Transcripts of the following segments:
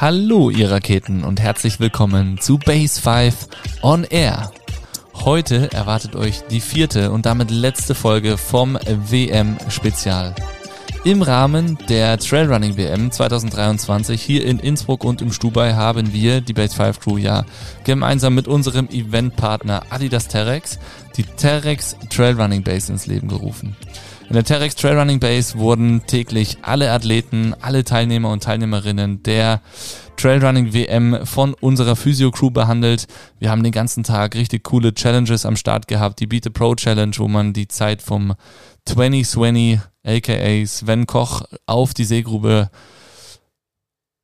Hallo ihr Raketen und herzlich willkommen zu Base 5 on Air. Heute erwartet euch die vierte und damit letzte Folge vom WM Spezial. Im Rahmen der Trailrunning WM 2023 hier in Innsbruck und im Stubai haben wir, die Base 5 Crew, ja gemeinsam mit unserem Eventpartner Adidas Terex die Terex Trailrunning Base ins Leben gerufen. In der Terex Trailrunning Base wurden täglich alle Athleten, alle Teilnehmer und Teilnehmerinnen der Trailrunning WM von unserer Physio Crew behandelt. Wir haben den ganzen Tag richtig coole Challenges am Start gehabt. Die Beat the Pro Challenge, wo man die Zeit vom 2020 aka Sven Koch auf die Seegrube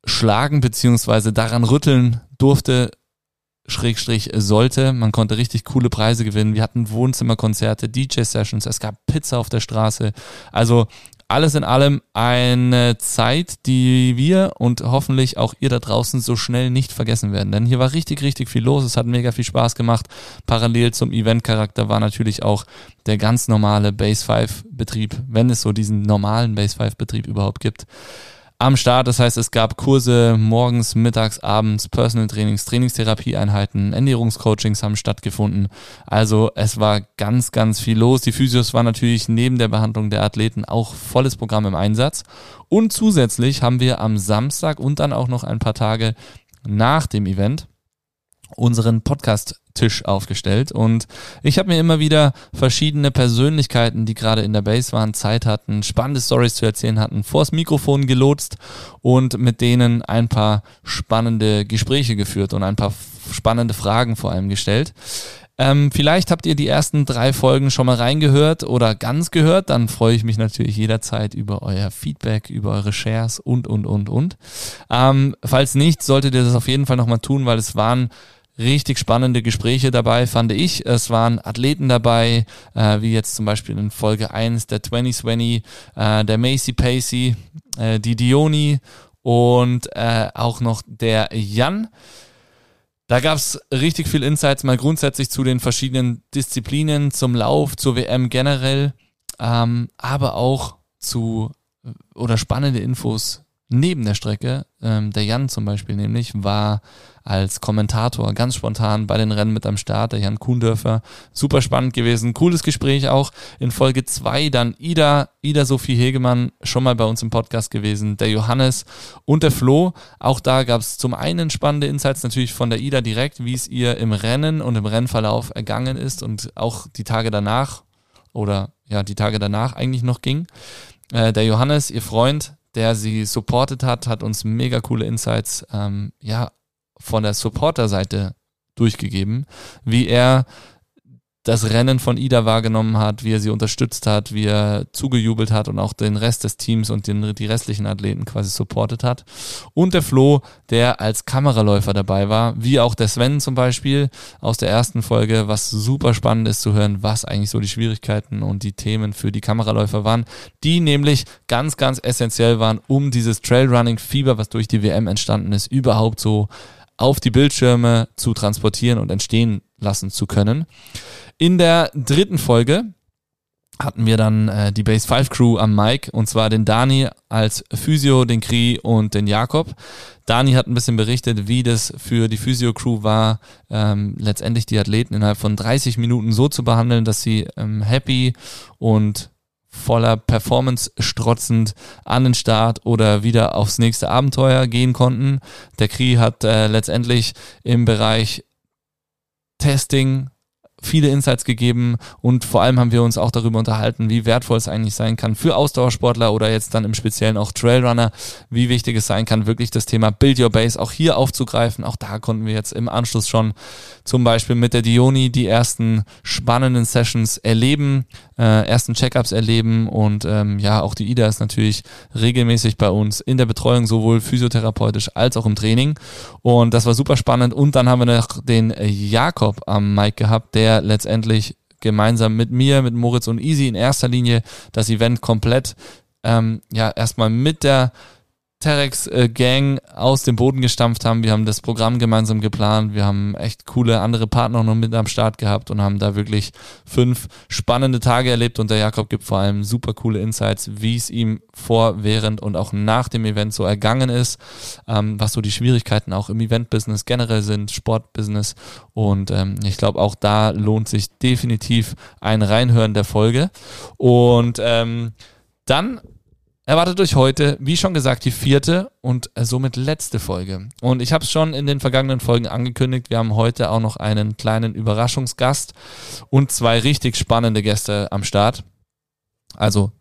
schlagen beziehungsweise daran rütteln durfte. Schrägstrich sollte. Man konnte richtig coole Preise gewinnen. Wir hatten Wohnzimmerkonzerte, DJ-Sessions, es gab Pizza auf der Straße. Also alles in allem eine Zeit, die wir und hoffentlich auch ihr da draußen so schnell nicht vergessen werden. Denn hier war richtig, richtig viel los. Es hat mega viel Spaß gemacht. Parallel zum Event-Charakter war natürlich auch der ganz normale Base 5 Betrieb, wenn es so diesen normalen Base 5 Betrieb überhaupt gibt am Start. Das heißt, es gab Kurse morgens, mittags, abends, Personal Trainings, Trainingstherapieeinheiten, Ernährungscoachings haben stattgefunden. Also es war ganz, ganz viel los. Die Physios waren natürlich neben der Behandlung der Athleten auch volles Programm im Einsatz. Und zusätzlich haben wir am Samstag und dann auch noch ein paar Tage nach dem Event unseren Podcast Tisch aufgestellt und ich habe mir immer wieder verschiedene Persönlichkeiten, die gerade in der Base waren, Zeit hatten, spannende Stories zu erzählen hatten, vors Mikrofon gelotst und mit denen ein paar spannende Gespräche geführt und ein paar spannende Fragen vor allem gestellt. Ähm, vielleicht habt ihr die ersten drei Folgen schon mal reingehört oder ganz gehört, dann freue ich mich natürlich jederzeit über euer Feedback, über eure Shares und, und, und, und. Ähm, falls nicht, solltet ihr das auf jeden Fall nochmal tun, weil es waren richtig spannende Gespräche dabei, fand ich. Es waren Athleten dabei, äh, wie jetzt zum Beispiel in Folge 1 der 2020, äh, der Macy Pacey, äh, die Dioni und äh, auch noch der Jan. Da gab's richtig viel Insights mal grundsätzlich zu den verschiedenen Disziplinen, zum Lauf, zur WM generell, ähm, aber auch zu oder spannende Infos neben der Strecke. Ähm, der Jan zum Beispiel nämlich war als Kommentator ganz spontan bei den Rennen mit am Start, der Jan Kuhndörfer. Super spannend gewesen, cooles Gespräch auch. In Folge zwei dann Ida, Ida Sophie Hegemann, schon mal bei uns im Podcast gewesen, der Johannes und der Flo. Auch da gab es zum einen spannende Insights natürlich von der Ida direkt, wie es ihr im Rennen und im Rennverlauf ergangen ist und auch die Tage danach oder ja, die Tage danach eigentlich noch ging. Äh, der Johannes, ihr Freund, der sie supportet hat, hat uns mega coole Insights ähm, ja, von der Supporter-Seite durchgegeben, wie er das Rennen von Ida wahrgenommen hat, wie er sie unterstützt hat, wie er zugejubelt hat und auch den Rest des Teams und den, die restlichen Athleten quasi supportet hat. Und der Flo, der als Kameraläufer dabei war, wie auch der Sven zum Beispiel aus der ersten Folge, was super spannend ist zu hören, was eigentlich so die Schwierigkeiten und die Themen für die Kameraläufer waren, die nämlich ganz, ganz essentiell waren, um dieses Trailrunning-Fieber, was durch die WM entstanden ist, überhaupt so auf die Bildschirme zu transportieren und entstehen lassen zu können. In der dritten Folge hatten wir dann äh, die Base 5 Crew am Mic und zwar den Dani als Physio, den Kri und den Jakob. Dani hat ein bisschen berichtet, wie das für die Physio Crew war, ähm, letztendlich die Athleten innerhalb von 30 Minuten so zu behandeln, dass sie ähm, happy und voller Performance strotzend an den Start oder wieder aufs nächste Abenteuer gehen konnten. Der Kri hat äh, letztendlich im Bereich Testing viele Insights gegeben und vor allem haben wir uns auch darüber unterhalten, wie wertvoll es eigentlich sein kann für Ausdauersportler oder jetzt dann im Speziellen auch Trailrunner, wie wichtig es sein kann, wirklich das Thema Build Your Base auch hier aufzugreifen. Auch da konnten wir jetzt im Anschluss schon zum Beispiel mit der Dioni die ersten spannenden Sessions erleben, äh, ersten Checkups erleben und ähm, ja, auch die Ida ist natürlich regelmäßig bei uns in der Betreuung, sowohl physiotherapeutisch als auch im Training und das war super spannend und dann haben wir noch den Jakob am Mic gehabt, der letztendlich gemeinsam mit mir, mit Moritz und Easy in erster Linie das Event komplett ähm, ja erstmal mit der Terex äh, Gang aus dem Boden gestampft haben. Wir haben das Programm gemeinsam geplant. Wir haben echt coole andere Partner noch mit am Start gehabt und haben da wirklich fünf spannende Tage erlebt. Und der Jakob gibt vor allem super coole Insights, wie es ihm vor, während und auch nach dem Event so ergangen ist, ähm, was so die Schwierigkeiten auch im Event-Business generell sind, Sportbusiness. Und ähm, ich glaube, auch da lohnt sich definitiv ein Reinhören der Folge. Und ähm, dann erwartet euch heute, wie schon gesagt, die vierte und somit letzte Folge. Und ich habe es schon in den vergangenen Folgen angekündigt, wir haben heute auch noch einen kleinen Überraschungsgast und zwei richtig spannende Gäste am Start. Also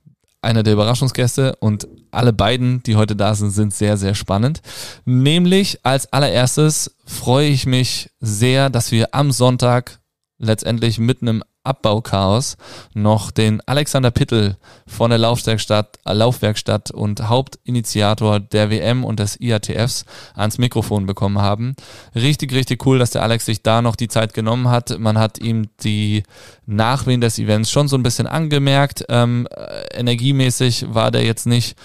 einer der Überraschungsgäste und alle beiden, die heute da sind, sind sehr, sehr spannend. Nämlich als allererstes freue ich mich sehr, dass wir am Sonntag letztendlich mitten im Abbauchaos noch den Alexander Pittel von der Laufwerkstatt, äh, Laufwerkstatt und Hauptinitiator der WM und des IATFs ans Mikrofon bekommen haben. Richtig, richtig cool, dass der Alex sich da noch die Zeit genommen hat. Man hat ihm die Nachwehen des Events schon so ein bisschen angemerkt. Ähm, äh, energiemäßig war der jetzt nicht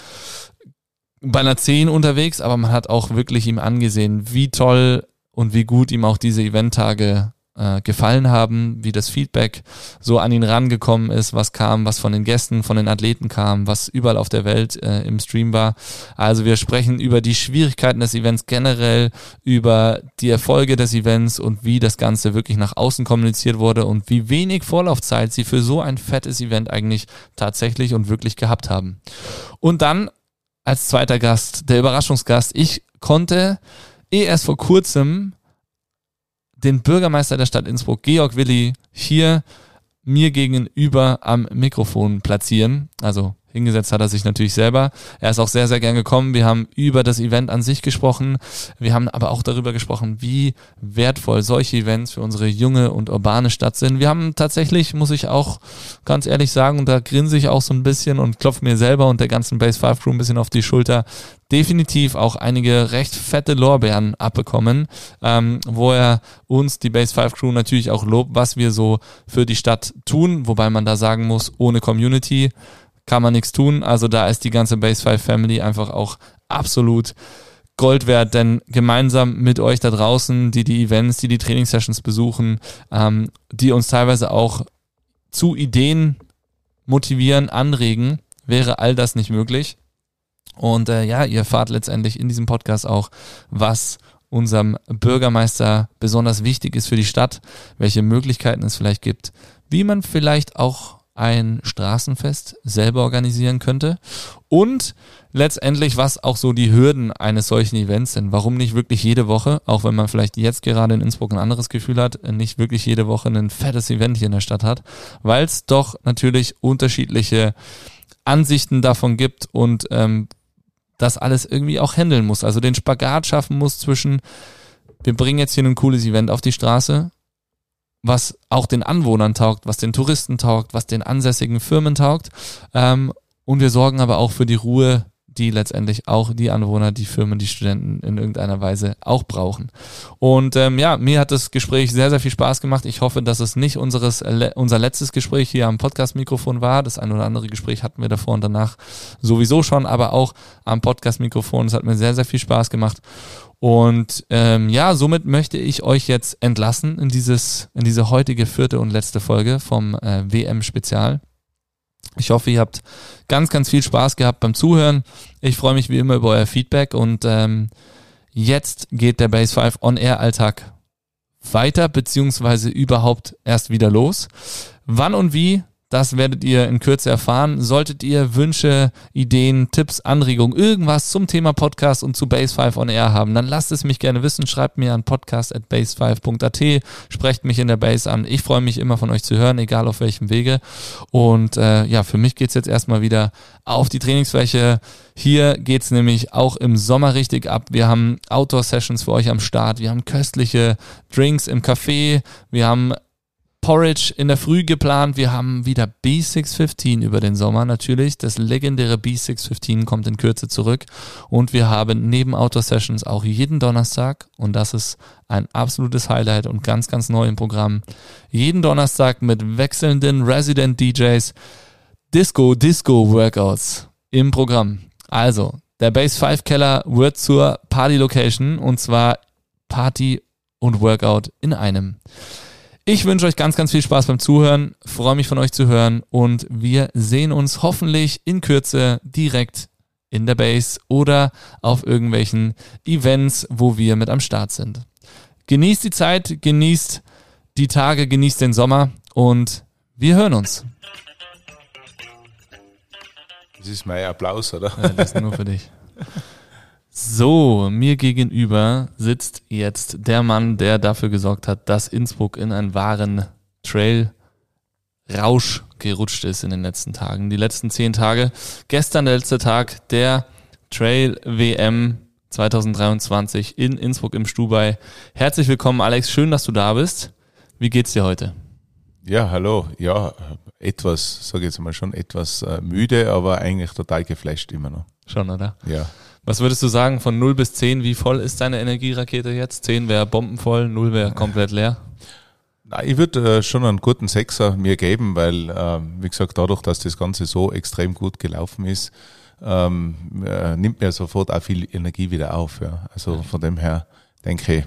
bei einer 10 unterwegs, aber man hat auch wirklich ihm angesehen, wie toll und wie gut ihm auch diese Eventtage äh, gefallen haben, wie das Feedback so an ihn rangekommen ist, was kam, was von den Gästen, von den Athleten kam, was überall auf der Welt äh, im Stream war. Also wir sprechen über die Schwierigkeiten des Events generell, über die Erfolge des Events und wie das Ganze wirklich nach außen kommuniziert wurde und wie wenig Vorlaufzeit sie für so ein fettes Event eigentlich tatsächlich und wirklich gehabt haben. Und dann als zweiter Gast, der Überraschungsgast, ich konnte eh erst vor kurzem den Bürgermeister der Stadt Innsbruck, Georg Willi, hier mir gegenüber am Mikrofon platzieren. Also hingesetzt hat er sich natürlich selber. Er ist auch sehr, sehr gern gekommen. Wir haben über das Event an sich gesprochen. Wir haben aber auch darüber gesprochen, wie wertvoll solche Events für unsere junge und urbane Stadt sind. Wir haben tatsächlich, muss ich auch ganz ehrlich sagen, und da grinse ich auch so ein bisschen und klopfe mir selber und der ganzen Base 5 Crew ein bisschen auf die Schulter, definitiv auch einige recht fette Lorbeeren abbekommen, ähm, wo er uns, die Base 5 Crew, natürlich auch lobt, was wir so für die Stadt tun, wobei man da sagen muss, ohne Community kann man nichts tun. Also da ist die ganze Base 5 Family einfach auch absolut Gold wert, denn gemeinsam mit euch da draußen, die die Events, die die Trainingssessions besuchen, ähm, die uns teilweise auch zu Ideen motivieren, anregen, wäre all das nicht möglich. Und äh, ja, ihr erfahrt letztendlich in diesem Podcast auch, was unserem Bürgermeister besonders wichtig ist für die Stadt, welche Möglichkeiten es vielleicht gibt, wie man vielleicht auch ein Straßenfest selber organisieren könnte und letztendlich, was auch so die Hürden eines solchen Events sind. Warum nicht wirklich jede Woche, auch wenn man vielleicht jetzt gerade in Innsbruck ein anderes Gefühl hat, nicht wirklich jede Woche ein fettes Event hier in der Stadt hat, weil es doch natürlich unterschiedliche Ansichten davon gibt und ähm, das alles irgendwie auch handeln muss. Also den Spagat schaffen muss zwischen, wir bringen jetzt hier ein cooles Event auf die Straße, was auch den Anwohnern taugt, was den Touristen taugt, was den ansässigen Firmen taugt. Ähm, und wir sorgen aber auch für die Ruhe die letztendlich auch die Anwohner, die Firmen, die Studenten in irgendeiner Weise auch brauchen. Und ähm, ja, mir hat das Gespräch sehr, sehr viel Spaß gemacht. Ich hoffe, dass es nicht unseres, unser letztes Gespräch hier am Podcast-Mikrofon war. Das ein oder andere Gespräch hatten wir davor und danach sowieso schon, aber auch am Podcast-Mikrofon. Es hat mir sehr, sehr viel Spaß gemacht. Und ähm, ja, somit möchte ich euch jetzt entlassen in dieses, in diese heutige vierte und letzte Folge vom äh, WM-Spezial. Ich hoffe, ihr habt ganz, ganz viel Spaß gehabt beim Zuhören. Ich freue mich wie immer über euer Feedback und ähm, jetzt geht der Base 5 On-Air Alltag weiter, beziehungsweise überhaupt erst wieder los. Wann und wie, das werdet ihr in Kürze erfahren. Solltet ihr Wünsche, Ideen, Tipps, Anregungen, irgendwas zum Thema Podcast und zu Base 5 on Air haben, dann lasst es mich gerne wissen. Schreibt mir an podcast.base5.at. Sprecht mich in der Base an. Ich freue mich immer von euch zu hören, egal auf welchem Wege. Und äh, ja, für mich geht's jetzt erstmal wieder auf die Trainingsfläche. Hier geht's nämlich auch im Sommer richtig ab. Wir haben Outdoor-Sessions für euch am Start. Wir haben köstliche Drinks im Café. Wir haben Porridge in der Früh geplant. Wir haben wieder B615 über den Sommer natürlich. Das legendäre B615 kommt in Kürze zurück. Und wir haben neben Outdoor Sessions auch jeden Donnerstag, und das ist ein absolutes Highlight und ganz, ganz neu im Programm, jeden Donnerstag mit wechselnden Resident DJs Disco, Disco Workouts im Programm. Also, Der Base 5 Keller wird zur Party Location und zwar Party und Workout in einem. Ich wünsche euch ganz, ganz viel Spaß beim Zuhören, freue mich von euch zu hören und wir sehen uns hoffentlich in Kürze direkt in der Base oder auf irgendwelchen Events, wo wir mit am Start sind. Genießt die Zeit, genießt die Tage, genießt den Sommer und wir hören uns. Das ist mein Applaus, oder? Ja, das ist nur für dich. So, mir gegenüber sitzt jetzt der Mann, der dafür gesorgt hat, dass Innsbruck in einen wahren Trail-Rausch gerutscht ist in den letzten Tagen. Die letzten zehn Tage. Gestern der letzte Tag der Trail-WM 2023 in Innsbruck im Stubai. Herzlich willkommen, Alex. Schön, dass du da bist. Wie geht's dir heute? Ja, hallo. Ja, etwas, sage ich jetzt mal schon, etwas äh, müde, aber eigentlich total geflasht immer noch. Schon, oder? Ja. Was würdest du sagen von 0 bis 10? Wie voll ist deine Energierakete jetzt? 10 wäre bombenvoll, 0 wäre komplett leer. Ich würde äh, schon einen guten Sechser mir geben, weil, äh, wie gesagt, dadurch, dass das Ganze so extrem gut gelaufen ist, ähm, äh, nimmt mir sofort auch viel Energie wieder auf. Ja. Also von dem her denke ich.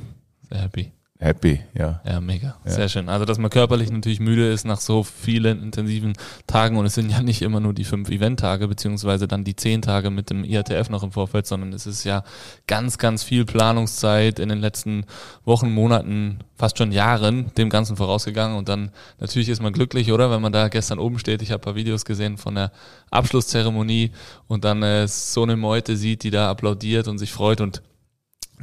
Sehr happy happy, ja. Ja, mega. Ja. Sehr schön. Also, dass man körperlich natürlich müde ist nach so vielen intensiven Tagen und es sind ja nicht immer nur die fünf Event-Tage, beziehungsweise dann die zehn Tage mit dem IATF noch im Vorfeld, sondern es ist ja ganz, ganz viel Planungszeit in den letzten Wochen, Monaten, fast schon Jahren dem Ganzen vorausgegangen und dann natürlich ist man glücklich, oder? Wenn man da gestern oben steht. Ich habe ein paar Videos gesehen von der Abschlusszeremonie und dann äh, so eine Meute sieht, die da applaudiert und sich freut und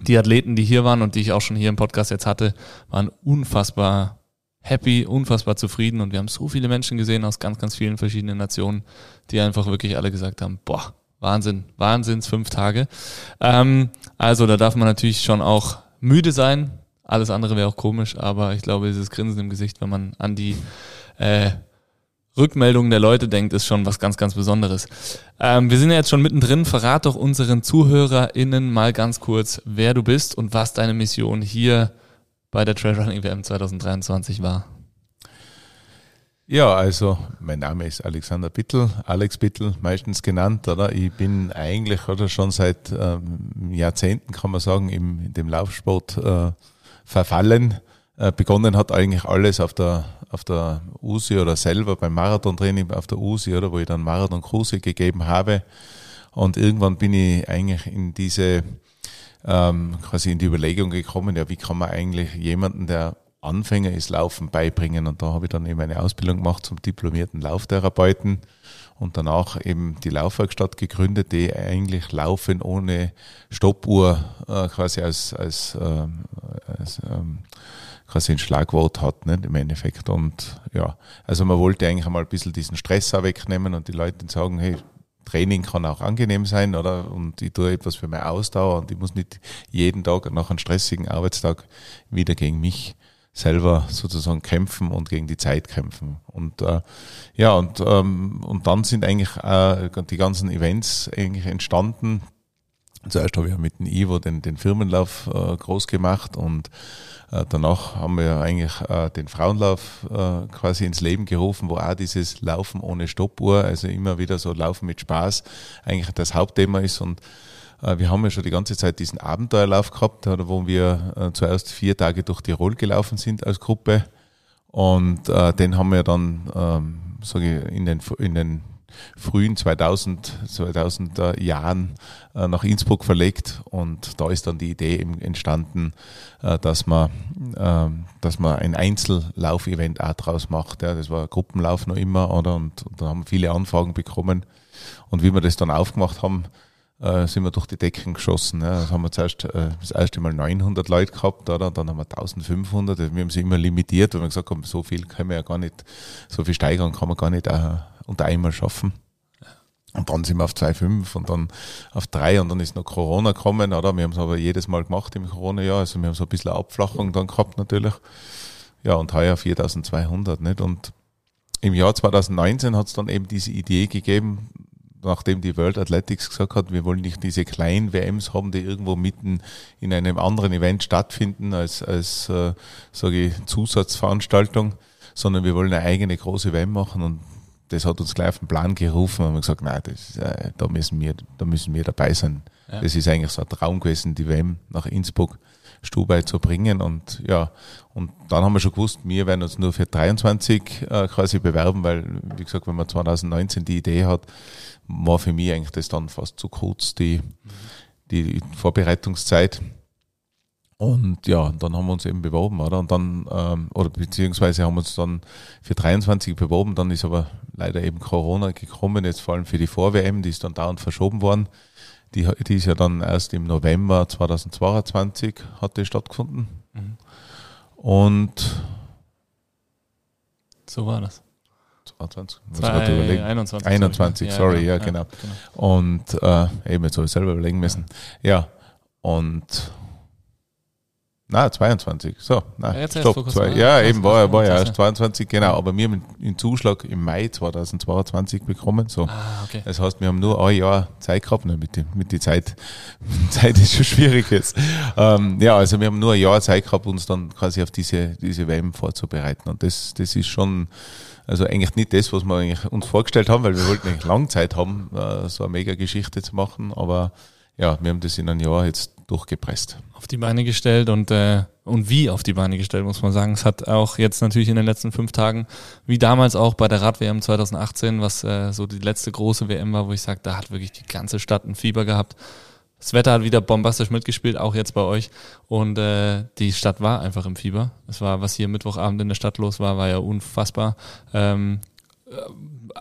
die Athleten, die hier waren und die ich auch schon hier im Podcast jetzt hatte, waren unfassbar happy, unfassbar zufrieden und wir haben so viele Menschen gesehen aus ganz, ganz vielen verschiedenen Nationen, die einfach wirklich alle gesagt haben, boah, Wahnsinn, Wahnsinns fünf Tage. Ähm, also da darf man natürlich schon auch müde sein. Alles andere wäre auch komisch, aber ich glaube, dieses Grinsen im Gesicht, wenn man an die äh, Rückmeldungen der Leute denkt, ist schon was ganz, ganz Besonderes. Ähm, wir sind ja jetzt schon mittendrin. Verrat doch unseren ZuhörerInnen mal ganz kurz, wer du bist und was deine Mission hier bei der Trailrunning WM 2023 war. Ja, also mein Name ist Alexander Bittel, Alex Bittel meistens genannt, oder? Ich bin eigentlich oder schon seit ähm, Jahrzehnten, kann man sagen, im, in dem Laufsport äh, verfallen. Äh, begonnen hat eigentlich alles auf der, auf der USI oder selber beim Marathontraining auf der USI, oder wo ich dann Marathonkurse gegeben habe. Und irgendwann bin ich eigentlich in diese, ähm, quasi in die Überlegung gekommen, ja, wie kann man eigentlich jemanden, der Anfänger ist, Laufen beibringen? Und da habe ich dann eben eine Ausbildung gemacht zum diplomierten Lauftherapeuten und danach eben die Laufwerkstatt gegründet, die eigentlich Laufen ohne Stoppuhr äh, quasi als, als, ähm, als ähm, quasi ein Schlagwort hat, nicht, im Endeffekt. Und ja, also man wollte eigentlich einmal ein bisschen diesen Stress auch wegnehmen und die Leute sagen, hey, Training kann auch angenehm sein, oder? Und ich tue etwas für meine Ausdauer und ich muss nicht jeden Tag nach einem stressigen Arbeitstag wieder gegen mich selber sozusagen kämpfen und gegen die Zeit kämpfen. Und äh, ja, und, ähm, und dann sind eigentlich äh, die ganzen Events eigentlich entstanden. Zuerst habe ich mit dem Ivo den, den Firmenlauf äh, groß gemacht und äh, danach haben wir eigentlich äh, den Frauenlauf äh, quasi ins Leben gerufen, wo auch dieses Laufen ohne Stoppuhr, also immer wieder so Laufen mit Spaß, eigentlich das Hauptthema ist. Und wir haben ja schon die ganze Zeit diesen Abenteuerlauf gehabt, wo wir zuerst vier Tage durch Tirol gelaufen sind als Gruppe. Und den haben wir dann, ähm, sage ich, in den, in den frühen 2000, 2000er Jahren äh, nach Innsbruck verlegt und da ist dann die Idee entstanden, äh, dass man, ähm, dass man ein Einzellauf-Event auch draus macht. Das war Gruppenlauf noch immer, oder? Und, da haben wir viele Anfragen bekommen. Und wie wir das dann aufgemacht haben, äh, sind wir durch die Decken geschossen. Ja. Das haben wir zuerst das erste Mal 900 Leute gehabt, oder? dann haben wir 1500. Wir haben sie immer limitiert, weil wir gesagt haben, so viel können wir ja gar nicht, so viel steigern kann man gar nicht unter einmal schaffen. Und dann sind wir auf 2,5 und dann auf 3 und dann ist noch Corona gekommen, oder? Wir haben es aber jedes Mal gemacht im Corona-Jahr, also wir haben so ein bisschen Abflachung dann gehabt natürlich. Ja, und heuer 4200, nicht? Und im Jahr 2019 hat es dann eben diese Idee gegeben, nachdem die World Athletics gesagt hat, wir wollen nicht diese kleinen WMs haben, die irgendwo mitten in einem anderen Event stattfinden als, als äh, sage ich, Zusatzveranstaltung, sondern wir wollen eine eigene große WM machen und das hat uns gleich auf den Plan gerufen und haben gesagt, nein, das, äh, da müssen wir, da müssen wir dabei sein. Ja. Das ist eigentlich so ein Traum gewesen, die WM nach Innsbruck Stubai zu bringen und ja, und dann haben wir schon gewusst, wir werden uns nur für 23 äh, quasi bewerben, weil, wie gesagt, wenn man 2019 die Idee hat, war für mich eigentlich das dann fast zu kurz, die, die Vorbereitungszeit. Und ja, dann haben wir uns eben beworben, oder? Und dann, ähm, oder beziehungsweise haben wir uns dann für 23 beworben, dann ist aber leider eben Corona gekommen, jetzt vor allem für die Vor-WM, die ist dann dauernd verschoben worden. Die, die ist ja dann erst im November 2022 hat die stattgefunden. Mhm. Und so war das. 22, muss Zwei, gerade überlegen. 21, 21 ich, sorry, ja, ja, genau. genau. Und äh, eben, jetzt habe ich selber überlegen müssen. Ja, ja und na, 22. So, na, ja, stopp. Zwei, ja, eben war, er war ja erst 22, genau. Aber wir haben den Zuschlag im Mai 2022 bekommen. So. Ah, okay. Das heißt, wir haben nur ein Jahr Zeit gehabt, ne, mit, die, mit die Zeit. Zeit ist schon schwierig jetzt. Ähm, ja, also wir haben nur ein Jahr Zeit gehabt, uns dann quasi auf diese, diese WM vorzubereiten. Und das, das ist schon, also eigentlich nicht das, was wir eigentlich uns vorgestellt haben, weil wir wollten eigentlich lange Zeit haben, äh, so eine mega Geschichte zu machen. Aber ja, wir haben das in einem Jahr jetzt durchgepresst. Auf die Beine gestellt und, äh, und wie auf die Beine gestellt, muss man sagen. Es hat auch jetzt natürlich in den letzten fünf Tagen, wie damals auch bei der Rad-WM 2018, was äh, so die letzte große WM war, wo ich sage, da hat wirklich die ganze Stadt ein Fieber gehabt. Das Wetter hat wieder bombastisch mitgespielt, auch jetzt bei euch. Und äh, die Stadt war einfach im Fieber. Es war, was hier Mittwochabend in der Stadt los war, war ja unfassbar. Ähm,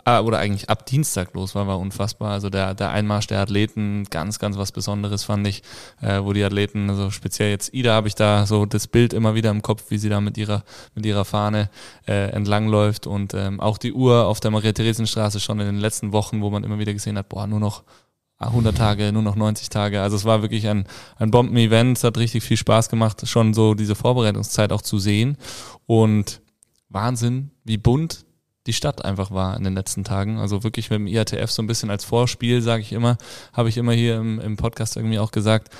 äh, oder eigentlich ab Dienstag los war, war unfassbar. Also der, der Einmarsch der Athleten, ganz, ganz was Besonderes fand ich, äh, wo die Athleten, also speziell jetzt Ida habe ich da so das Bild immer wieder im Kopf, wie sie da mit ihrer, mit ihrer Fahne äh, entlangläuft und ähm, auch die Uhr auf der Maria-Theresien-Straße schon in den letzten Wochen, wo man immer wieder gesehen hat, boah, nur noch 100 Tage, nur noch 90 Tage. Also es war wirklich ein, ein Bomben-Event. Es hat richtig viel Spaß gemacht, schon so diese Vorbereitungszeit auch zu sehen. Und Wahnsinn, wie bunt die Stadt einfach war in den letzten Tagen. Also wirklich mit dem IATF so ein bisschen als Vorspiel, sage ich immer, habe ich immer hier im, im Podcast irgendwie auch gesagt.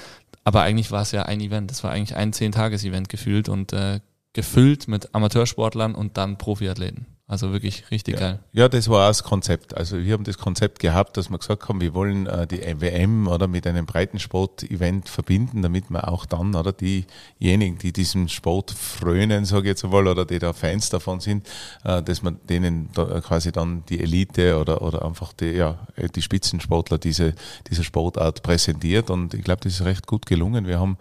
Aber eigentlich war es ja ein Event. Das war eigentlich ein Zehn-Tages-Event gefühlt und äh, gefüllt mit Amateursportlern und dann Profiathleten. Also wirklich richtig ja. geil. Ja, das war auch das Konzept. Also wir haben das Konzept gehabt, dass wir gesagt haben, wir wollen äh, die WM oder mit einem Breitensport-Event verbinden, damit wir auch dann oder diejenigen, die diesem Sport frönen, sage ich jetzt einmal, oder die da Fans davon sind, äh, dass man denen da quasi dann die Elite oder oder einfach die ja die Spitzensportler diese diese Sportart präsentiert. Und ich glaube, das ist recht gut gelungen. Wir haben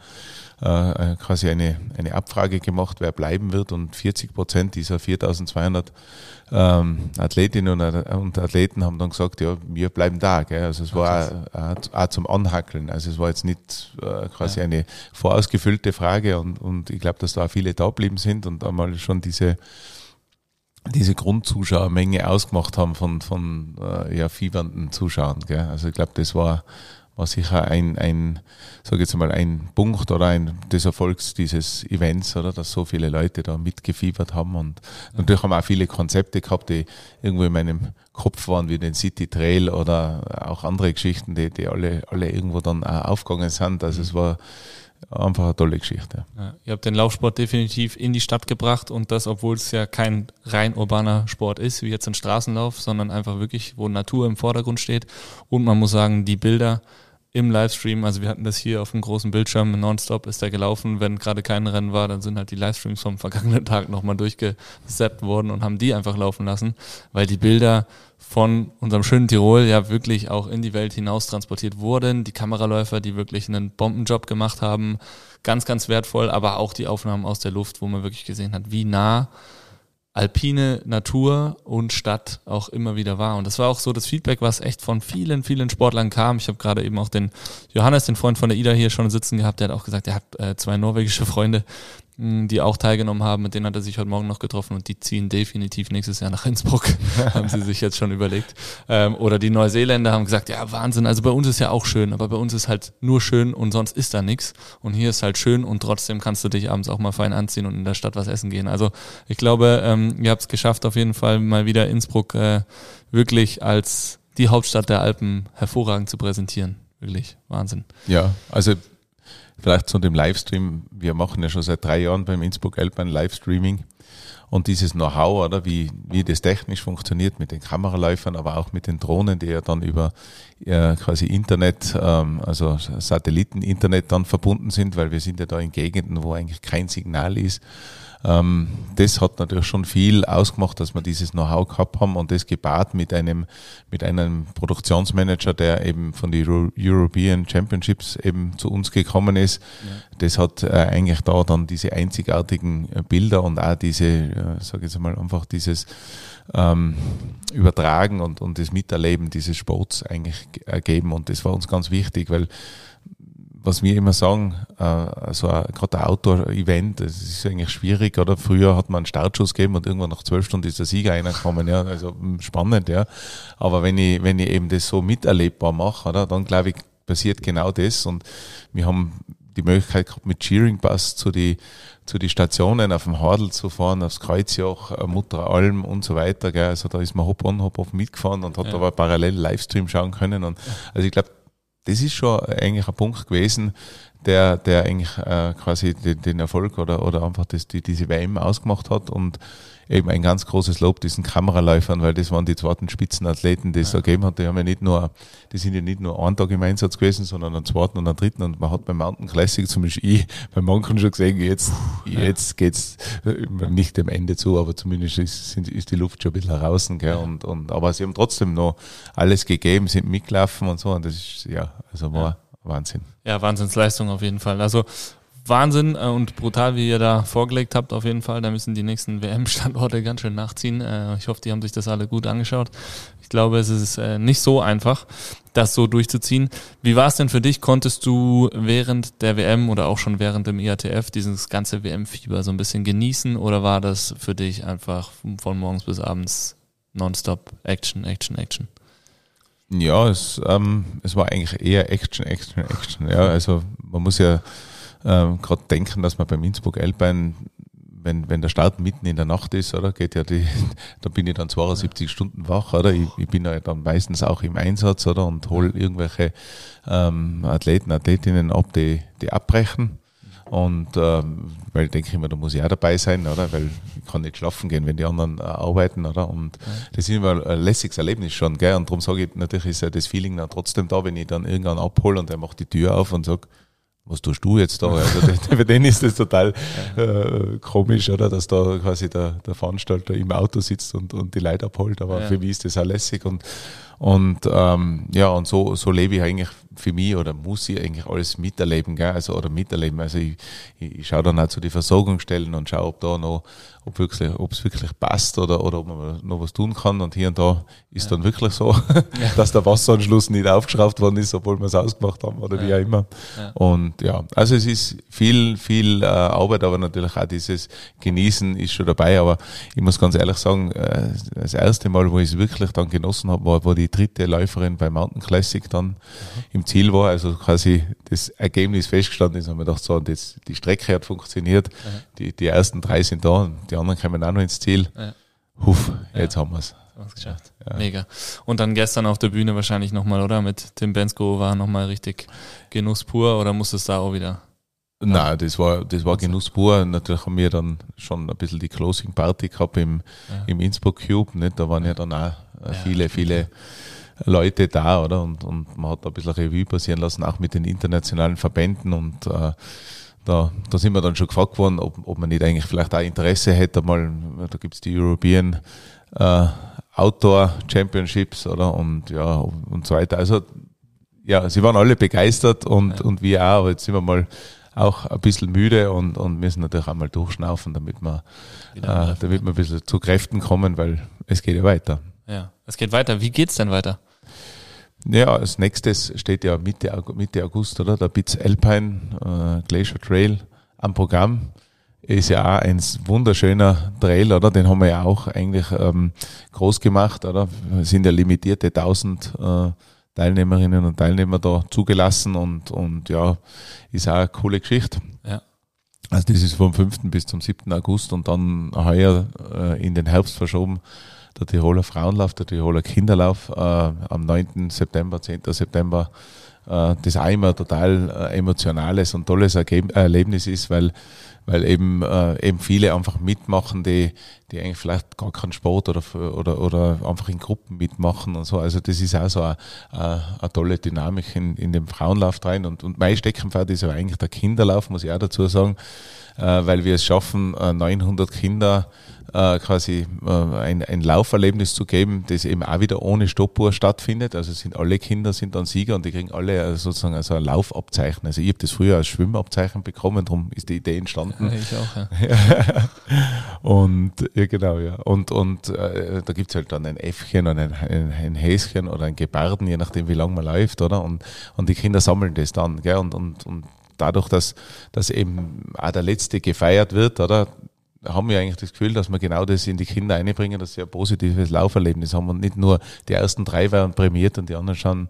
äh, quasi eine, eine Abfrage gemacht, wer bleiben wird und 40 Prozent dieser 4200 ähm, Athletinnen und Athleten haben dann gesagt, ja, wir bleiben da. Gell? Also es war auch, auch, zum Anhackeln. Also es war jetzt nicht äh, quasi ja. eine vorausgefüllte Frage und, und ich glaube, dass da auch viele da geblieben sind und einmal schon diese diese Grundzuschauermenge ausgemacht haben von, von äh, ja, fiebernden Zuschauern. Gell? Also ich glaube, das war war sicher ein, ein sage jetzt mal, ein Punkt oder ein des Erfolgs dieses Events, oder, dass so viele Leute da mitgefiebert haben und natürlich haben wir auch viele Konzepte gehabt, die irgendwo in meinem Kopf waren, wie den City Trail oder auch andere Geschichten, die, die alle, alle irgendwo dann auch aufgegangen sind. Also es war einfach eine tolle Geschichte. Ja, ihr habt den Laufsport definitiv in die Stadt gebracht und das, obwohl es ja kein rein urbaner Sport ist, wie jetzt ein Straßenlauf, sondern einfach wirklich, wo Natur im Vordergrund steht. Und man muss sagen, die Bilder, im Livestream, also wir hatten das hier auf dem großen Bildschirm, nonstop ist der gelaufen, wenn gerade kein Rennen war, dann sind halt die Livestreams vom vergangenen Tag nochmal durchgesappt worden und haben die einfach laufen lassen, weil die Bilder von unserem schönen Tirol ja wirklich auch in die Welt hinaus transportiert wurden. Die Kameraläufer, die wirklich einen Bombenjob gemacht haben, ganz, ganz wertvoll, aber auch die Aufnahmen aus der Luft, wo man wirklich gesehen hat, wie nah alpine Natur und Stadt auch immer wieder war. Und das war auch so das Feedback, was echt von vielen, vielen Sportlern kam. Ich habe gerade eben auch den Johannes, den Freund von der Ida hier schon sitzen gehabt, der hat auch gesagt, er hat äh, zwei norwegische Freunde, die auch teilgenommen haben, mit denen hat er sich heute Morgen noch getroffen und die ziehen definitiv nächstes Jahr nach Innsbruck, haben sie sich jetzt schon überlegt. Ähm, oder die Neuseeländer haben gesagt, ja Wahnsinn, also bei uns ist ja auch schön, aber bei uns ist halt nur schön und sonst ist da nichts. Und hier ist halt schön und trotzdem kannst du dich abends auch mal fein anziehen und in der Stadt was essen gehen. Also ich glaube, ähm, ihr habt es geschafft, auf jeden Fall mal wieder Innsbruck äh, wirklich als die Hauptstadt der Alpen hervorragend zu präsentieren. Wirklich Wahnsinn. Ja, also Vielleicht zu dem Livestream. Wir machen ja schon seit drei Jahren beim Innsbruck Alpine Livestreaming. und dieses Know-how, oder wie, wie das technisch funktioniert mit den Kameraläufern, aber auch mit den Drohnen, die ja dann über äh, quasi Internet, ähm, also Satelliten-Internet dann verbunden sind, weil wir sind ja da in Gegenden, wo eigentlich kein Signal ist. Ähm, das hat natürlich schon viel ausgemacht, dass wir dieses Know-how gehabt haben und das gepaart mit einem, mit einem Produktionsmanager, der eben von den European Championships eben zu uns gekommen ist. Ja. Das hat äh, eigentlich da dann diese einzigartigen äh, Bilder und auch diese, äh, sage ich jetzt mal, einfach dieses ähm, Übertragen und, und das Miterleben dieses Sports eigentlich ergeben. Und das war uns ganz wichtig, weil was wir immer sagen, äh, so gerade ein Outdoor-Event, das ist eigentlich schwierig, oder? Früher hat man einen Startschuss gegeben und irgendwann nach zwölf Stunden ist der Sieger reingekommen, ja, also hm, spannend, ja. Aber wenn ich, wenn ich eben das so miterlebbar mache, oder, dann glaube ich, passiert genau das und wir haben die Möglichkeit gehabt, mit Cheering Bus zu die, zu die Stationen auf dem Hadel zu fahren, aufs Kreuzjoch, äh, Mutteralm und so weiter, gell. Also da ist man hopp on, hopp off mitgefahren und hat ja. aber parallel Livestream schauen können und, also ich glaube, das ist schon eigentlich ein Punkt gewesen, der, der eigentlich äh, quasi den, den, Erfolg oder, oder einfach das, die, diese WM ausgemacht hat. Und eben ein ganz großes Lob diesen Kameraläufern, weil das waren die zweiten Spitzenathleten, die es ja. ergeben hat. Die haben ja nicht nur, die sind ja nicht nur einen Tag im Einsatz gewesen, sondern einen zweiten und einen dritten. Und man hat beim Mountain Classic zum Beispiel ich bei manchen schon gesehen, jetzt, ja. jetzt geht's nicht dem Ende zu, aber zumindest ist, sind, ist die Luft schon ein bisschen heraus. Gell? Und, und, aber sie haben trotzdem noch alles gegeben, sind mitgelaufen und so. Und das ist, ja, also war, Wahnsinn. Ja, Wahnsinnsleistung auf jeden Fall. Also Wahnsinn äh, und brutal, wie ihr da vorgelegt habt, auf jeden Fall. Da müssen die nächsten WM-Standorte ganz schön nachziehen. Äh, ich hoffe, die haben sich das alle gut angeschaut. Ich glaube, es ist äh, nicht so einfach, das so durchzuziehen. Wie war es denn für dich? Konntest du während der WM oder auch schon während dem IATF dieses ganze WM-Fieber so ein bisschen genießen oder war das für dich einfach von morgens bis abends nonstop Action, Action, Action? Ja, es, ähm, es war eigentlich eher Action, Action, Action. Ja, also man muss ja ähm, gerade denken, dass man beim Innsbruck Alpine, wenn, wenn der Start mitten in der Nacht ist, oder geht ja die, da bin ich dann 72 ja. Stunden wach, oder? Ich, ich, bin ja dann meistens auch im Einsatz, oder? Und hole irgendwelche ähm, Athleten, Athletinnen ab, die, die abbrechen. Und ähm, weil denke ich mir, da muss ich auch dabei sein, oder? Weil ich kann nicht schlafen gehen, wenn die anderen äh, arbeiten, oder? Und ja. das ist immer ein lässiges Erlebnis schon, gell? Und darum sage ich, natürlich ist ja das Feeling dann trotzdem da, wenn ich dann irgendwann abhole und er macht die Tür auf und sagt, was tust du jetzt da? Also für den ist das total äh, komisch, oder? Dass da quasi der, der Veranstalter im Auto sitzt und, und die Leute abholt. Aber ja. für mich ist das auch lässig und, und ähm, ja, und so, so lebe ich eigentlich für mich oder muss ich eigentlich alles miterleben, gell? Also, oder miterleben. Also ich, ich, ich schaue dann auch zu den Versorgungsstellen und schaue, ob da noch, ob wirklich, ob es wirklich passt oder, oder ob man noch was tun kann. Und hier und da ist ja. dann wirklich so, ja. dass der Wasseranschluss nicht aufgeschraubt worden ist, obwohl wir es ausgemacht haben oder ja. wie auch immer. Und ja, also es ist viel, viel äh, Arbeit, aber natürlich auch dieses Genießen ist schon dabei. Aber ich muss ganz ehrlich sagen, äh, das erste Mal, wo ich es wirklich dann genossen habe, war, war die dritte Läuferin bei Mountain Classic dann mhm. im Ziel war, also quasi das Ergebnis festgestanden ist, haben wir gedacht, so, und jetzt, die Strecke hat funktioniert, ja. die, die ersten drei sind da, und die anderen kommen auch noch ins Ziel. Ja. Huff, jetzt ja. haben wir es. geschafft. Ja. Mega. Und dann gestern auf der Bühne wahrscheinlich nochmal, oder? Mit Tim Bensko war nochmal richtig Genuss pur oder muss es da auch wieder? Nein, das war, das war Genuss pur. Natürlich haben wir dann schon ein bisschen die Closing Party gehabt im, ja. im Innsbruck Cube. Nicht? Da waren ja dann auch viele, viele Leute da, oder? Und, und man hat da ein bisschen Revue passieren lassen, auch mit den internationalen Verbänden und äh, da, da sind wir dann schon gefragt worden, ob, ob man nicht eigentlich vielleicht auch Interesse hätte, mal, da gibt es die European äh, Outdoor Championships, oder? Und ja, und so weiter. Also ja, sie waren alle begeistert und, ja. und wir auch, aber jetzt sind wir mal auch ein bisschen müde und, und müssen natürlich auch mal durchschnaufen, damit wir, äh, damit wir ein bisschen zu Kräften kommen, weil es geht ja weiter. Ja, es geht weiter. Wie geht's denn weiter? Ja, als nächstes steht ja Mitte, Mitte August, oder? Der BITS Alpine äh, Glacier Trail am Programm. Ist ja auch ein wunderschöner Trail, oder? Den haben wir ja auch eigentlich ähm, groß gemacht, oder? Es sind ja limitierte 1000 äh, Teilnehmerinnen und Teilnehmer da zugelassen und, und ja, ist auch eine coole Geschichte. Ja. Also das ist vom 5. bis zum 7. August und dann heuer äh, in den Herbst verschoben der Tiroler Frauenlauf, der Tiroler Kinderlauf äh, am 9. September, 10. September äh, das auch immer total äh, emotionales und tolles Ergeb Erlebnis ist, weil weil eben, äh, eben viele einfach mitmachen, die, die eigentlich vielleicht gar keinen Sport oder, oder, oder einfach in Gruppen mitmachen und so. Also das ist auch so eine, eine tolle Dynamik in, in dem Frauenlauf rein. Und, und mein Steckenpferd ist aber eigentlich der Kinderlauf, muss ich auch dazu sagen, äh, weil wir es schaffen, 900 äh, Kinder äh, quasi äh, ein, ein Lauferlebnis zu geben, das eben auch wieder ohne Stoppuhr stattfindet. Also sind alle Kinder sind dann Sieger und die kriegen alle äh, sozusagen also ein Laufabzeichen. Also ich habe das früher als Schwimmabzeichen bekommen, darum ist die Idee entstanden. Ja, ich auch, ja. und ja genau, ja. Und, und äh, da gibt's halt dann ein Äffchen und ein, ein, ein Häschen oder ein Gebarden, je nachdem wie lange man läuft, oder? Und, und die Kinder sammeln das dann, gell? Und, und, und dadurch, dass, dass eben auch der Letzte gefeiert wird, oder? Haben wir eigentlich das Gefühl, dass wir genau das in die Kinder einbringen, dass sie ein positives Lauferlebnis haben und nicht nur die ersten drei werden prämiert und die anderen schauen,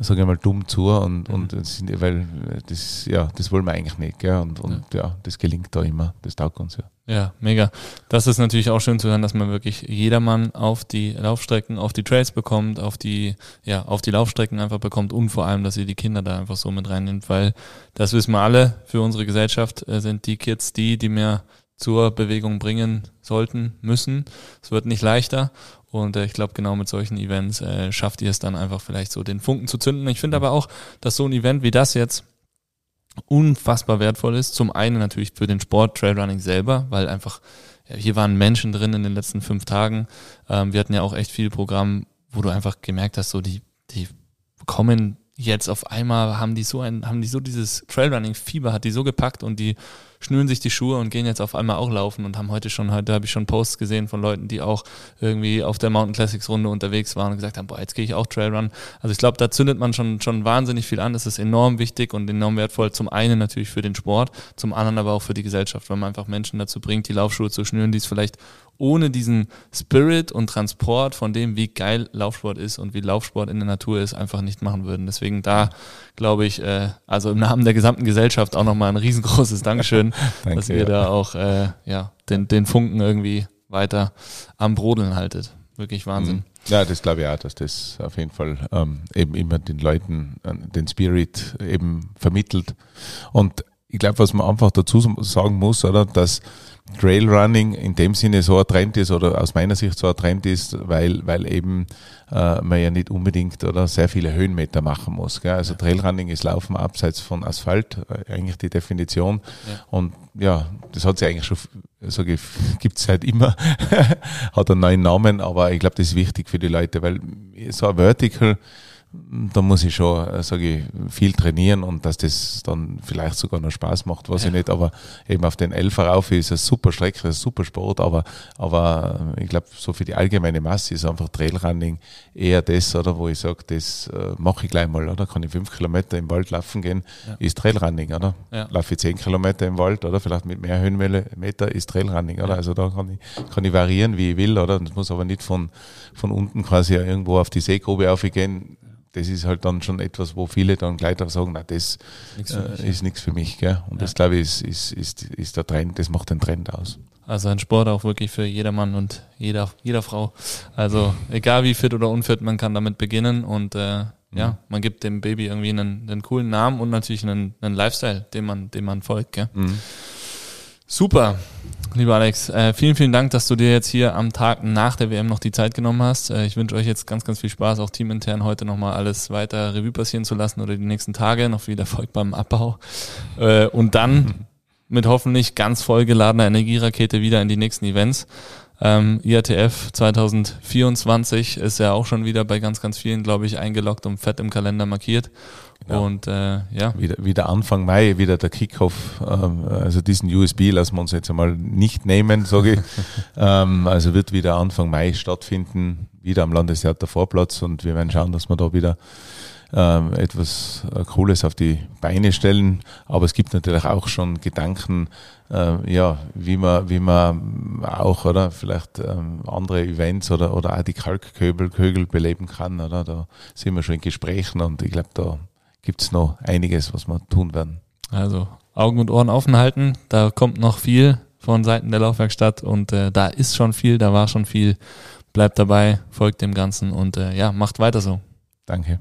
sage ich mal, dumm zu und, mhm. und sind, weil das, ja, das wollen wir eigentlich nicht, gell? Und, und ja. ja. das gelingt da immer, das taugt uns ja. Ja, mega. Das ist natürlich auch schön zu hören, dass man wirklich jedermann auf die Laufstrecken, auf die Trails bekommt, auf die, ja, auf die Laufstrecken einfach bekommt und vor allem, dass ihr die Kinder da einfach so mit reinnimmt, weil das wissen wir alle, für unsere Gesellschaft äh, sind die Kids die, die mehr zur Bewegung bringen sollten, müssen. Es wird nicht leichter. Und äh, ich glaube, genau mit solchen Events äh, schafft ihr es dann einfach vielleicht so, den Funken zu zünden. Ich finde aber auch, dass so ein Event wie das jetzt unfassbar wertvoll ist. Zum einen natürlich für den Sport Trailrunning selber, weil einfach ja, hier waren Menschen drin in den letzten fünf Tagen. Ähm, wir hatten ja auch echt viel Programm, wo du einfach gemerkt hast, so die, die kommen jetzt auf einmal haben die so ein, haben die so dieses Trailrunning-Fieber, hat die so gepackt und die schnüren sich die Schuhe und gehen jetzt auf einmal auch laufen und haben heute schon, heute habe ich schon Posts gesehen von Leuten, die auch irgendwie auf der Mountain Classics Runde unterwegs waren und gesagt haben, boah, jetzt gehe ich auch Trailrun. Also ich glaube, da zündet man schon, schon wahnsinnig viel an. Das ist enorm wichtig und enorm wertvoll. Zum einen natürlich für den Sport, zum anderen aber auch für die Gesellschaft, weil man einfach Menschen dazu bringt, die Laufschuhe zu schnüren, die es vielleicht ohne diesen Spirit und Transport von dem, wie geil Laufsport ist und wie Laufsport in der Natur ist, einfach nicht machen würden. Deswegen da glaube ich, äh, also im Namen der gesamten Gesellschaft auch nochmal ein riesengroßes Dankeschön, Danke, dass ihr ja. da auch äh, ja, den, den Funken irgendwie weiter am Brodeln haltet. Wirklich Wahnsinn. Mhm. Ja, das glaube ich auch, dass das auf jeden Fall ähm, eben immer den Leuten äh, den Spirit eben vermittelt. Und ich glaube, was man einfach dazu sagen muss, oder, dass Trailrunning in dem Sinne so ein Trend ist oder aus meiner Sicht so ein Trend ist, weil, weil eben äh, man ja nicht unbedingt oder sehr viele Höhenmeter machen muss. Gell? Also Trailrunning ist Laufen abseits von Asphalt, äh, eigentlich die Definition. Ja. Und ja, das hat sich eigentlich schon, so gibt es halt immer, hat einen neuen Namen, aber ich glaube, das ist wichtig für die Leute, weil so ein Vertical da muss ich schon, äh, sage ich, viel trainieren und dass das dann vielleicht sogar noch Spaß macht, weiß ja. ich nicht. Aber eben auf den Elfer rauf ist ein super Strecke, ein super Sport, aber, aber äh, ich glaube, so für die allgemeine Masse ist einfach Trailrunning eher das, oder wo ich sage, das äh, mache ich gleich mal, oder? Kann ich fünf Kilometer im Wald laufen gehen, ja. ist Trailrunning, oder? Ja. Laufe ich zehn Kilometer im Wald, oder? Vielleicht mit mehr Höhenmeter ist Trailrunning, oder? Also da kann ich, kann ich variieren, wie ich will, oder? Das muss aber nicht von, von unten quasi irgendwo auf die Seegrube aufgehen das ist halt dann schon etwas, wo viele dann gleich darauf sagen, na, das äh, ist nichts für mich. Gell? Und ja. das, glaube ich, ist, ist, ist, ist der Trend, das macht den Trend aus. Also ein Sport auch wirklich für jeder Mann und jeder, jeder Frau. Also egal wie fit oder unfit, man kann damit beginnen und äh, mhm. ja, man gibt dem Baby irgendwie einen, einen coolen Namen und natürlich einen, einen Lifestyle, dem man, dem man folgt. Gell? Mhm. Super, lieber Alex. Äh, vielen, vielen Dank, dass du dir jetzt hier am Tag nach der WM noch die Zeit genommen hast. Äh, ich wünsche euch jetzt ganz, ganz viel Spaß, auch teamintern heute nochmal alles weiter Revue passieren zu lassen oder die nächsten Tage noch viel Erfolg beim Abbau. Äh, und dann mit hoffentlich ganz vollgeladener Energierakete wieder in die nächsten Events. Ähm, IATF 2024 ist ja auch schon wieder bei ganz, ganz vielen, glaube ich, eingeloggt und fett im Kalender markiert. Genau. Und äh, ja. Wieder, wieder Anfang Mai, wieder der Kickoff. Ähm, also diesen USB lassen wir uns jetzt einmal nicht nehmen, sage ich. ähm, also wird wieder Anfang Mai stattfinden, wieder am Landestheater Vorplatz und wir werden schauen, dass wir da wieder ähm, etwas äh, Cooles auf die Beine stellen. Aber es gibt natürlich auch schon Gedanken, äh, ja, wie man, wie man auch, oder vielleicht ähm, andere Events oder, oder auch die Kalkkögel beleben kann, oder? Da sind wir schon in Gesprächen und ich glaube, da gibt es noch einiges, was wir tun werden. Also Augen und Ohren offen halten. Da kommt noch viel von Seiten der Laufwerkstatt und äh, da ist schon viel, da war schon viel. Bleibt dabei, folgt dem Ganzen und äh, ja, macht weiter so. Danke.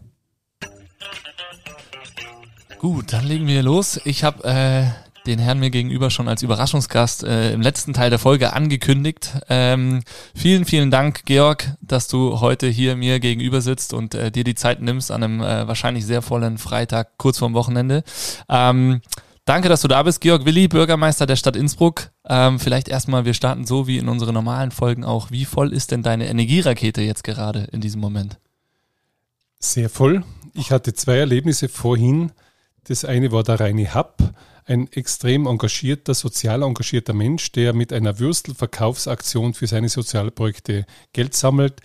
Gut, dann legen wir los. Ich habe äh, den Herrn mir gegenüber schon als Überraschungsgast äh, im letzten Teil der Folge angekündigt. Ähm, vielen, vielen Dank, Georg, dass du heute hier mir gegenüber sitzt und äh, dir die Zeit nimmst an einem äh, wahrscheinlich sehr vollen Freitag kurz vorm Wochenende. Ähm, Danke, dass du da bist, Georg Willi, Bürgermeister der Stadt Innsbruck. Ähm, vielleicht erstmal, wir starten so wie in unseren normalen Folgen auch. Wie voll ist denn deine Energierakete jetzt gerade in diesem Moment? Sehr voll. Ich hatte zwei Erlebnisse vorhin. Das eine war der Reini Happ, ein extrem engagierter, sozial engagierter Mensch, der mit einer Würstelverkaufsaktion für seine Sozialprojekte Geld sammelt.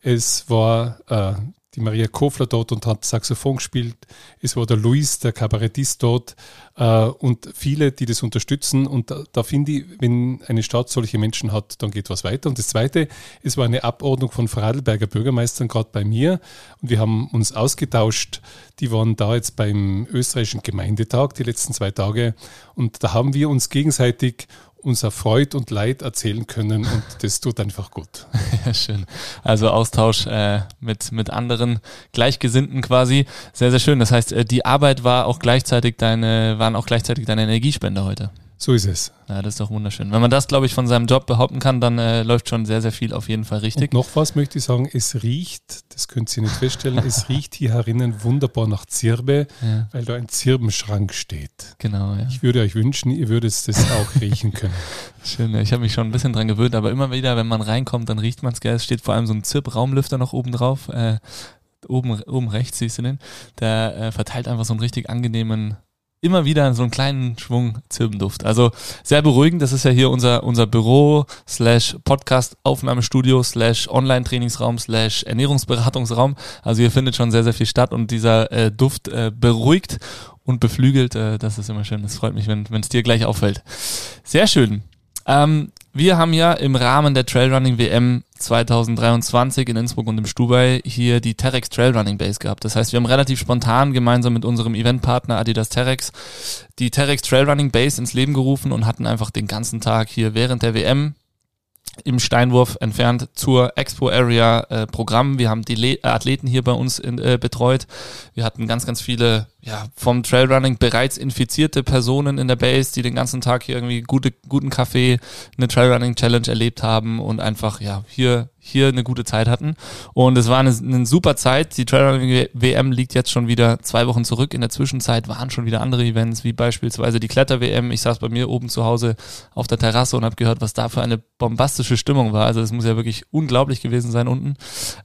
Es war äh, die Maria Kofler dort und hat Saxophon gespielt. Es war der Luis, der Kabarettist dort äh, und viele, die das unterstützen. Und da, da finde ich, wenn eine Stadt solche Menschen hat, dann geht was weiter. Und das Zweite, es war eine Abordnung von Vorarlberger Bürgermeistern gerade bei mir und wir haben uns ausgetauscht. Die waren da jetzt beim österreichischen Gemeindetag die letzten zwei Tage und da haben wir uns gegenseitig unser Freud und Leid erzählen können und das tut einfach gut. Ja, schön. Also Austausch äh, mit, mit anderen Gleichgesinnten quasi. Sehr, sehr schön. Das heißt, äh, die Arbeit war auch gleichzeitig deine, waren auch gleichzeitig deine Energiespender heute. So ist es. Ja, das ist doch wunderschön. Wenn man das, glaube ich, von seinem Job behaupten kann, dann äh, läuft schon sehr, sehr viel auf jeden Fall richtig. Und noch was möchte ich sagen, es riecht, das könnt ihr nicht feststellen, es riecht hier herinnen wunderbar nach Zirbe, ja. weil da ein Zirbenschrank steht. Genau, ja. Ich würde euch wünschen, ihr würdet das auch riechen können. Schön, ich habe mich schon ein bisschen dran gewöhnt, aber immer wieder, wenn man reinkommt, dann riecht man es. Es steht vor allem so ein Zirp-Raumlüfter noch oben drauf. Äh, oben, oben rechts siehst du den. Der äh, verteilt einfach so einen richtig angenehmen immer wieder so einen kleinen Schwung Zirbenduft. Also sehr beruhigend. Das ist ja hier unser, unser Büro slash Podcast Aufnahmestudio slash Online-Trainingsraum slash Ernährungsberatungsraum. Also hier findet schon sehr, sehr viel statt und dieser äh, Duft äh, beruhigt und beflügelt. Äh, das ist immer schön. Das freut mich, wenn es dir gleich auffällt. Sehr schön. Ähm, wir haben ja im Rahmen der Trailrunning WM 2023 in Innsbruck und im Stubai hier die Terex Trailrunning Base gehabt. Das heißt, wir haben relativ spontan gemeinsam mit unserem Eventpartner Adidas Terex die Terex Trailrunning Base ins Leben gerufen und hatten einfach den ganzen Tag hier während der WM im Steinwurf entfernt zur Expo Area äh, Programm. Wir haben die Le Athleten hier bei uns in, äh, betreut. Wir hatten ganz, ganz viele ja, vom Trailrunning bereits infizierte Personen in der Base, die den ganzen Tag hier irgendwie gute, guten Kaffee, eine Trailrunning Challenge erlebt haben und einfach, ja, hier, hier eine gute Zeit hatten. Und es war eine, eine super Zeit. Die Trailrunning WM liegt jetzt schon wieder zwei Wochen zurück. In der Zwischenzeit waren schon wieder andere Events, wie beispielsweise die Kletter WM. Ich saß bei mir oben zu Hause auf der Terrasse und habe gehört, was da für eine bombastische Stimmung war. Also es muss ja wirklich unglaublich gewesen sein unten.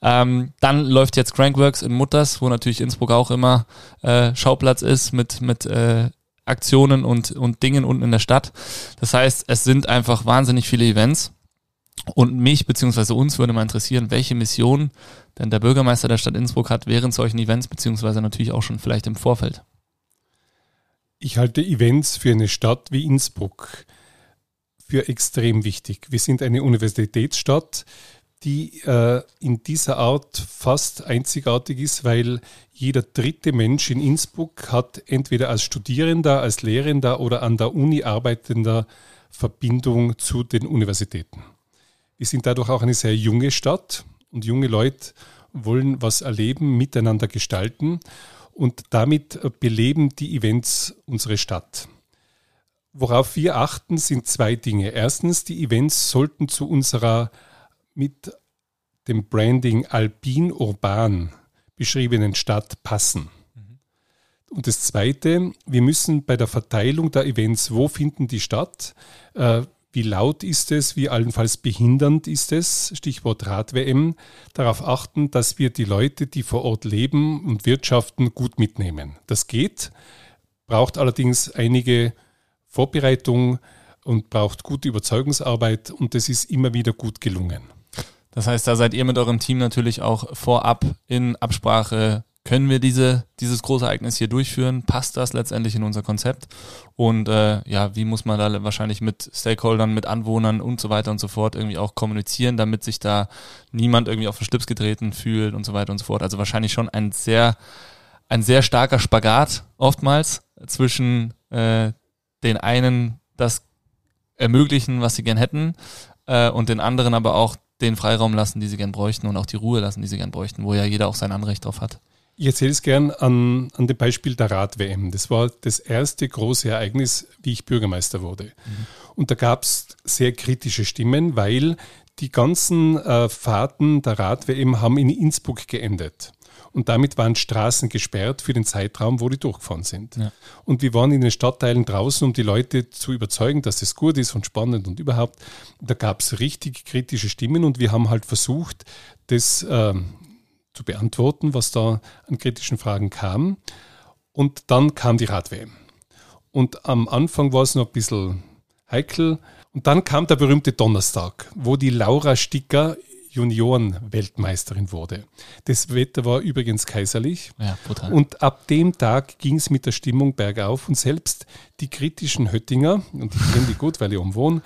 Ähm, dann läuft jetzt Crankworks in Mutters, wo natürlich Innsbruck auch immer äh, Schauplatz ist mit, mit äh, Aktionen und, und Dingen unten in der Stadt. Das heißt, es sind einfach wahnsinnig viele Events. Und mich beziehungsweise uns würde mal interessieren, welche Mission denn der Bürgermeister der Stadt Innsbruck hat während solchen Events, beziehungsweise natürlich auch schon vielleicht im Vorfeld. Ich halte Events für eine Stadt wie Innsbruck für extrem wichtig. Wir sind eine Universitätsstadt die äh, in dieser Art fast einzigartig ist, weil jeder dritte Mensch in Innsbruck hat entweder als Studierender, als Lehrender oder an der Uni arbeitender Verbindung zu den Universitäten. Wir sind dadurch auch eine sehr junge Stadt und junge Leute wollen was erleben, miteinander gestalten und damit beleben die Events unsere Stadt. Worauf wir achten, sind zwei Dinge. Erstens, die Events sollten zu unserer mit dem Branding alpin urban beschriebenen Stadt passen. Und das Zweite, wir müssen bei der Verteilung der Events, wo finden die statt, äh, wie laut ist es, wie allenfalls behindernd ist es, Stichwort Rad-WM, darauf achten, dass wir die Leute, die vor Ort leben und wirtschaften, gut mitnehmen. Das geht, braucht allerdings einige Vorbereitung und braucht gute Überzeugungsarbeit und das ist immer wieder gut gelungen. Das heißt, da seid ihr mit eurem Team natürlich auch vorab in Absprache. Können wir diese, dieses große Ereignis hier durchführen? Passt das letztendlich in unser Konzept? Und äh, ja, wie muss man da wahrscheinlich mit Stakeholdern, mit Anwohnern und so weiter und so fort irgendwie auch kommunizieren, damit sich da niemand irgendwie auf den Schlips getreten fühlt und so weiter und so fort. Also wahrscheinlich schon ein sehr, ein sehr starker Spagat oftmals zwischen äh, den einen das ermöglichen, was sie gern hätten, äh, und den anderen aber auch den Freiraum lassen, die sie gern bräuchten und auch die Ruhe lassen, die sie gern bräuchten, wo ja jeder auch sein Anrecht drauf hat. Ich erzähle es gern an, an dem Beispiel der Rad-WM. Das war das erste große Ereignis, wie ich Bürgermeister wurde. Mhm. Und da gab es sehr kritische Stimmen, weil die ganzen äh, Fahrten der Rad-WM haben in Innsbruck geendet. Und damit waren Straßen gesperrt für den Zeitraum, wo die durchgefahren sind. Ja. Und wir waren in den Stadtteilen draußen, um die Leute zu überzeugen, dass es gut ist und spannend und überhaupt. Da gab es richtig kritische Stimmen und wir haben halt versucht, das äh, zu beantworten, was da an kritischen Fragen kam. Und dann kam die Rad-WM. Und am Anfang war es noch ein bisschen heikel. Und dann kam der berühmte Donnerstag, wo die Laura Sticker Junioren-Weltmeisterin wurde. Das Wetter war übrigens kaiserlich. Ja, und ab dem Tag ging es mit der Stimmung bergauf und selbst die kritischen Höttinger, und ich kenne die gut, weil ich umwohne,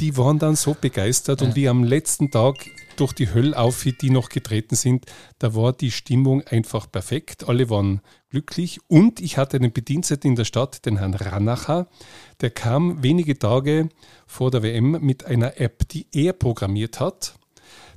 die waren dann so begeistert ja. und wie am letzten Tag durch die Hölle auf, die noch getreten sind, da war die Stimmung einfach perfekt. Alle waren glücklich und ich hatte einen Bediensteten in der Stadt, den Herrn Ranacher, der kam wenige Tage vor der WM mit einer App, die er programmiert hat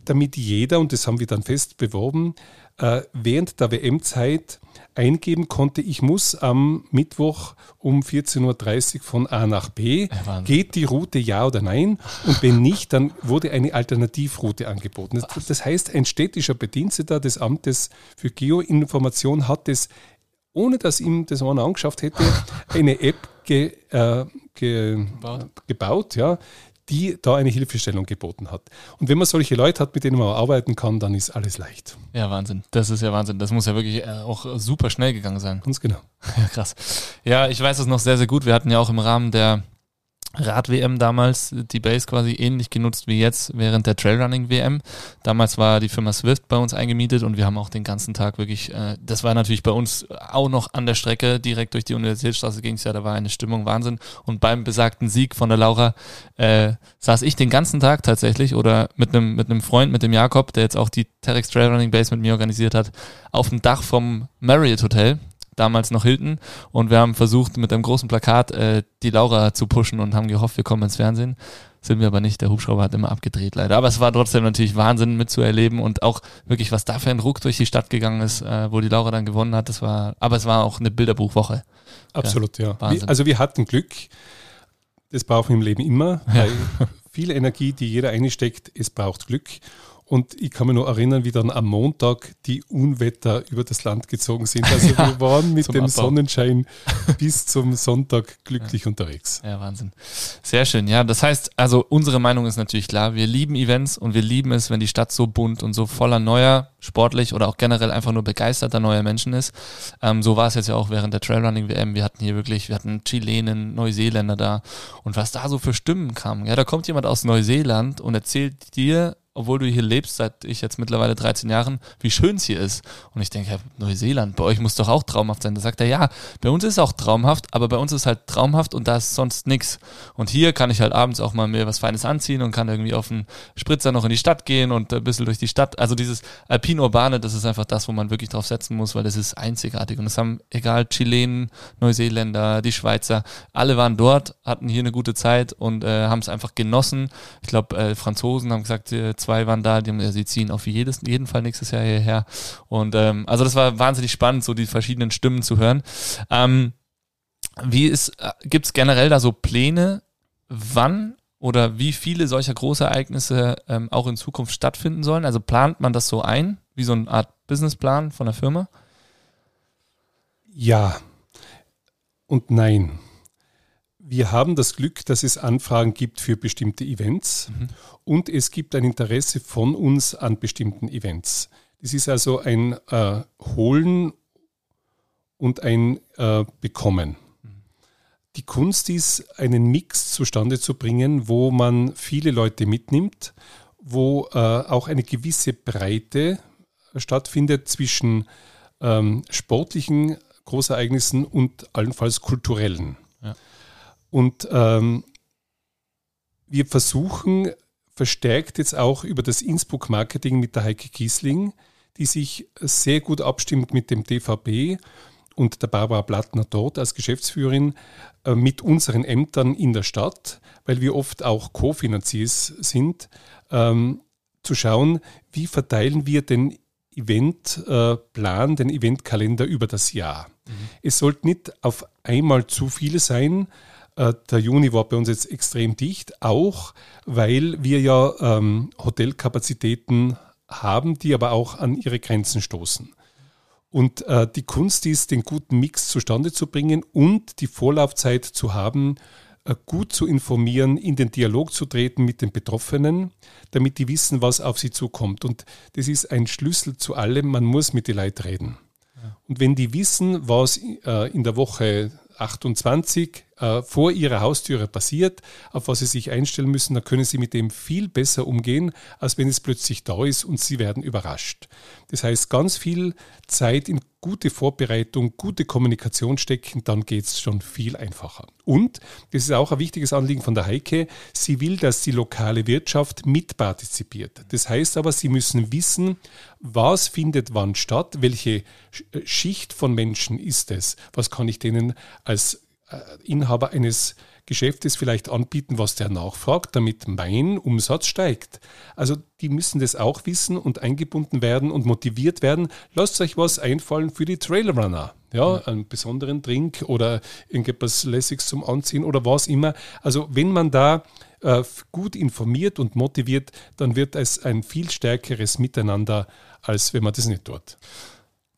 damit jeder, und das haben wir dann fest beworben, äh, während der WM-Zeit eingeben konnte, ich muss am Mittwoch um 14.30 Uhr von A nach B. Ja, Geht die Route ja oder nein? Und wenn nicht, dann wurde eine Alternativroute angeboten. Das, das heißt, ein städtischer Bediensteter des Amtes für Geoinformation hat es, ohne dass ihm das einer angeschafft hätte, eine App ge, äh, ge, gebaut, ja, die da eine Hilfestellung geboten hat. Und wenn man solche Leute hat, mit denen man arbeiten kann, dann ist alles leicht. Ja, Wahnsinn. Das ist ja Wahnsinn. Das muss ja wirklich äh, auch super schnell gegangen sein. Ganz genau. Ja, krass. Ja, ich weiß es noch sehr, sehr gut. Wir hatten ja auch im Rahmen der Rad-WM damals die Base quasi ähnlich genutzt wie jetzt während der Trailrunning-WM. Damals war die Firma Swift bei uns eingemietet und wir haben auch den ganzen Tag wirklich, äh, das war natürlich bei uns auch noch an der Strecke, direkt durch die Universitätsstraße ging es ja, da war eine Stimmung Wahnsinn. Und beim besagten Sieg von der Laura äh, saß ich den ganzen Tag tatsächlich oder mit einem mit einem Freund, mit dem Jakob, der jetzt auch die Terex Trailrunning Base mit mir organisiert hat, auf dem Dach vom Marriott Hotel damals noch Hilton und wir haben versucht mit einem großen Plakat äh, die Laura zu pushen und haben gehofft, wir kommen ins Fernsehen. Sind wir aber nicht. Der Hubschrauber hat immer abgedreht, leider. Aber es war trotzdem natürlich Wahnsinn mitzuerleben und auch wirklich, was da für ein Ruck durch die Stadt gegangen ist, äh, wo die Laura dann gewonnen hat. Das war, aber es war auch eine Bilderbuchwoche. Absolut, ja. ja. also wir hatten Glück. Das brauchen wir im Leben immer. Ja. viel Energie, die jeder einsteckt, es braucht Glück. Und ich kann mich noch erinnern, wie dann am Montag die Unwetter über das Land gezogen sind. Also ja, wir waren mit dem Abbau. Sonnenschein bis zum Sonntag glücklich ja. unterwegs. Ja, Wahnsinn. Sehr schön. Ja, das heißt, also unsere Meinung ist natürlich klar. Wir lieben Events und wir lieben es, wenn die Stadt so bunt und so voller neuer, sportlich oder auch generell einfach nur begeisterter neuer Menschen ist. Ähm, so war es jetzt ja auch während der Trailrunning WM. Wir hatten hier wirklich, wir hatten Chilenen, Neuseeländer da und was da so für Stimmen kamen. Ja, da kommt jemand aus Neuseeland und erzählt dir, obwohl du hier lebst, seit ich jetzt mittlerweile 13 Jahren, wie schön es hier ist. Und ich denke, ja, Neuseeland, bei euch muss doch auch traumhaft sein. Da sagt er, ja, bei uns ist auch traumhaft, aber bei uns ist halt traumhaft und da ist sonst nichts. Und hier kann ich halt abends auch mal mir was Feines anziehen und kann irgendwie auf den Spritzer noch in die Stadt gehen und ein bisschen durch die Stadt. Also dieses Alpin-Urbane, das ist einfach das, wo man wirklich drauf setzen muss, weil das ist einzigartig. Und das haben, egal, Chilenen, Neuseeländer, die Schweizer, alle waren dort, hatten hier eine gute Zeit und äh, haben es einfach genossen. Ich glaube, äh, Franzosen haben gesagt, äh, zwei waren da, die haben, sie ziehen auf jedes, jeden Fall nächstes Jahr hierher. Und ähm, also das war wahnsinnig spannend, so die verschiedenen Stimmen zu hören. Ähm, wie ist, äh, gibt es generell da so Pläne, wann oder wie viele solcher Großereignisse ähm, auch in Zukunft stattfinden sollen? Also plant man das so ein, wie so eine Art Businessplan von der Firma? Ja und nein wir haben das Glück, dass es Anfragen gibt für bestimmte Events mhm. und es gibt ein Interesse von uns an bestimmten Events. Das ist also ein äh, Holen und ein äh, Bekommen. Mhm. Die Kunst ist, einen Mix zustande zu bringen, wo man viele Leute mitnimmt, wo äh, auch eine gewisse Breite stattfindet zwischen ähm, sportlichen Großereignissen und allenfalls kulturellen. Und ähm, wir versuchen verstärkt jetzt auch über das Innsbruck-Marketing mit der Heike Kiesling, die sich sehr gut abstimmt mit dem DVB und der Barbara Blattner dort als Geschäftsführerin äh, mit unseren Ämtern in der Stadt, weil wir oft auch Kofinanziers sind, ähm, zu schauen, wie verteilen wir denn Eventplan, den Eventkalender über das Jahr. Mhm. Es sollte nicht auf einmal zu viele sein. Äh, der Juni war bei uns jetzt extrem dicht, auch weil wir ja ähm, Hotelkapazitäten haben, die aber auch an ihre Grenzen stoßen. Und äh, die Kunst ist, den guten Mix zustande zu bringen und die Vorlaufzeit zu haben, äh, gut zu informieren, in den Dialog zu treten mit den Betroffenen, damit die wissen, was auf sie zukommt. Und das ist ein Schlüssel zu allem, man muss mit den Leuten reden. Ja. Und wenn die wissen, was äh, in der Woche 28 äh, vor ihrer Haustüre passiert, auf was sie sich einstellen müssen, dann können sie mit dem viel besser umgehen, als wenn es plötzlich da ist und sie werden überrascht. Das heißt, ganz viel Zeit in gute Vorbereitung, gute Kommunikation stecken, dann geht es schon viel einfacher. Und, das ist auch ein wichtiges Anliegen von der Heike, sie will, dass die lokale Wirtschaft mitpartizipiert. Das heißt aber, sie müssen wissen, was findet wann statt, welche Schicht von Menschen ist es, was kann ich denen als Inhaber eines Geschäftes vielleicht anbieten, was der nachfragt, damit mein Umsatz steigt. Also die müssen das auch wissen und eingebunden werden und motiviert werden. Lasst euch was einfallen für die Trailrunner. Ja, einen besonderen Drink oder irgendetwas Lässiges zum Anziehen oder was immer. Also wenn man da äh, gut informiert und motiviert, dann wird es ein viel stärkeres Miteinander, als wenn man das nicht tut.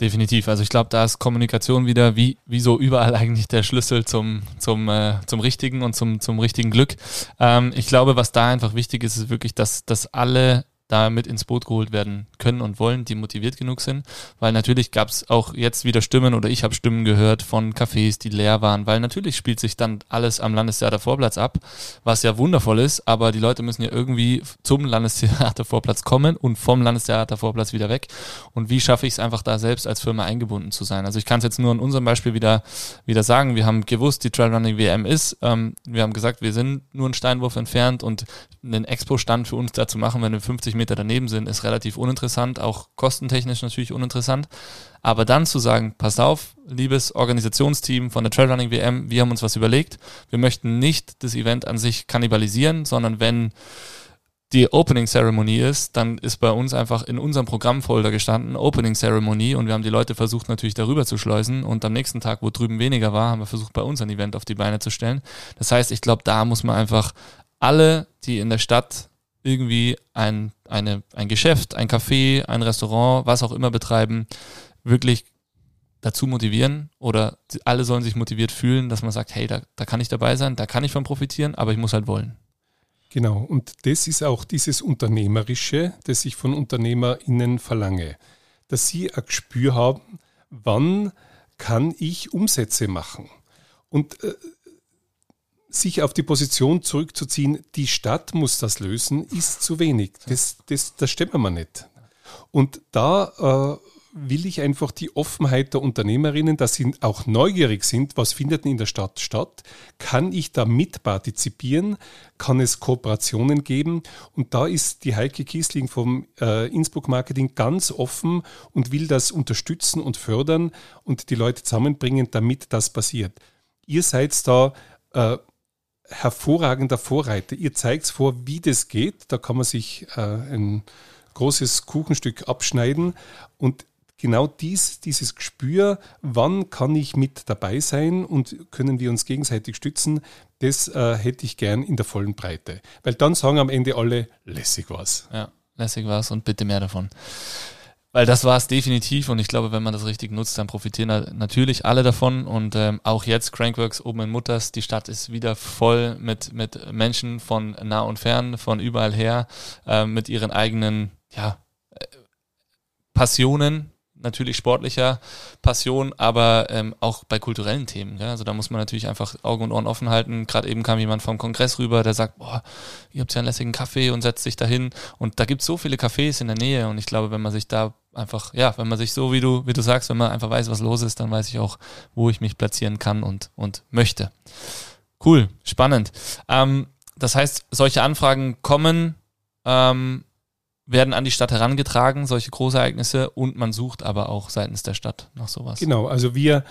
Definitiv. Also ich glaube, da ist Kommunikation wieder wie, wie so überall eigentlich der Schlüssel zum, zum, äh, zum richtigen und zum, zum richtigen Glück. Ähm, ich glaube, was da einfach wichtig ist, ist wirklich, dass, dass alle da mit ins Boot geholt werden können und wollen, die motiviert genug sind. Weil natürlich gab es auch jetzt wieder Stimmen oder ich habe Stimmen gehört von Cafés, die leer waren, weil natürlich spielt sich dann alles am Landestheatervorplatz ab, was ja wundervoll ist, aber die Leute müssen ja irgendwie zum Landestheatervorplatz kommen und vom Landestheatervorplatz wieder weg. Und wie schaffe ich es einfach da selbst als Firma eingebunden zu sein? Also ich kann es jetzt nur in unserem Beispiel wieder, wieder sagen. Wir haben gewusst, die Trailrunning WM ist. Ähm, wir haben gesagt, wir sind nur einen Steinwurf entfernt und einen Expo-Stand für uns da zu machen, wenn wir 50 Meter daneben sind, ist relativ uninteressant, auch kostentechnisch natürlich uninteressant. Aber dann zu sagen, passt auf, liebes Organisationsteam von der Trailrunning WM, wir haben uns was überlegt. Wir möchten nicht das Event an sich kannibalisieren, sondern wenn die Opening Ceremony ist, dann ist bei uns einfach in unserem Programmfolder gestanden Opening Ceremony und wir haben die Leute versucht natürlich darüber zu schleusen und am nächsten Tag, wo drüben weniger war, haben wir versucht bei uns ein Event auf die Beine zu stellen. Das heißt, ich glaube, da muss man einfach alle, die in der Stadt irgendwie ein, eine, ein Geschäft, ein Café, ein Restaurant, was auch immer betreiben, wirklich dazu motivieren oder alle sollen sich motiviert fühlen, dass man sagt, hey, da, da kann ich dabei sein, da kann ich von profitieren, aber ich muss halt wollen. Genau, und das ist auch dieses Unternehmerische, das ich von UnternehmerInnen verlange, dass sie ein Gespür haben, wann kann ich Umsätze machen. Und äh, sich auf die Position zurückzuziehen, die Stadt muss das lösen, ist zu wenig. Das, das, das stimmt mir nicht. Und da äh, will ich einfach die Offenheit der Unternehmerinnen, dass sie auch neugierig sind, was findet in der Stadt statt, kann ich da mitpartizipieren, kann es Kooperationen geben und da ist die Heike Kiesling vom äh, Innsbruck Marketing ganz offen und will das unterstützen und fördern und die Leute zusammenbringen, damit das passiert. Ihr seid da äh, hervorragender Vorreiter. Ihr zeigt vor, wie das geht. Da kann man sich äh, ein großes Kuchenstück abschneiden und genau dies, dieses Gespür, wann kann ich mit dabei sein und können wir uns gegenseitig stützen, das äh, hätte ich gern in der vollen Breite. Weil dann sagen am Ende alle, lässig was. Ja, lässig was und bitte mehr davon. Weil das war es definitiv und ich glaube, wenn man das richtig nutzt, dann profitieren natürlich alle davon und ähm, auch jetzt Crankworks oben in Mutters, die Stadt ist wieder voll mit, mit Menschen von nah und fern, von überall her, äh, mit ihren eigenen ja, äh, Passionen, natürlich sportlicher Passion, aber ähm, auch bei kulturellen Themen. Ja? Also da muss man natürlich einfach Augen und Ohren offen halten. Gerade eben kam jemand vom Kongress rüber, der sagt, boah, ihr habt ja einen lässigen Kaffee und setzt sich dahin. Und da gibt es so viele Cafés in der Nähe und ich glaube, wenn man sich da einfach, ja, wenn man sich so, wie du, wie du sagst, wenn man einfach weiß, was los ist, dann weiß ich auch, wo ich mich platzieren kann und, und möchte. Cool, spannend. Ähm, das heißt, solche Anfragen kommen, ähm, werden an die Stadt herangetragen, solche Großereignisse, und man sucht aber auch seitens der Stadt nach sowas. Genau, also wir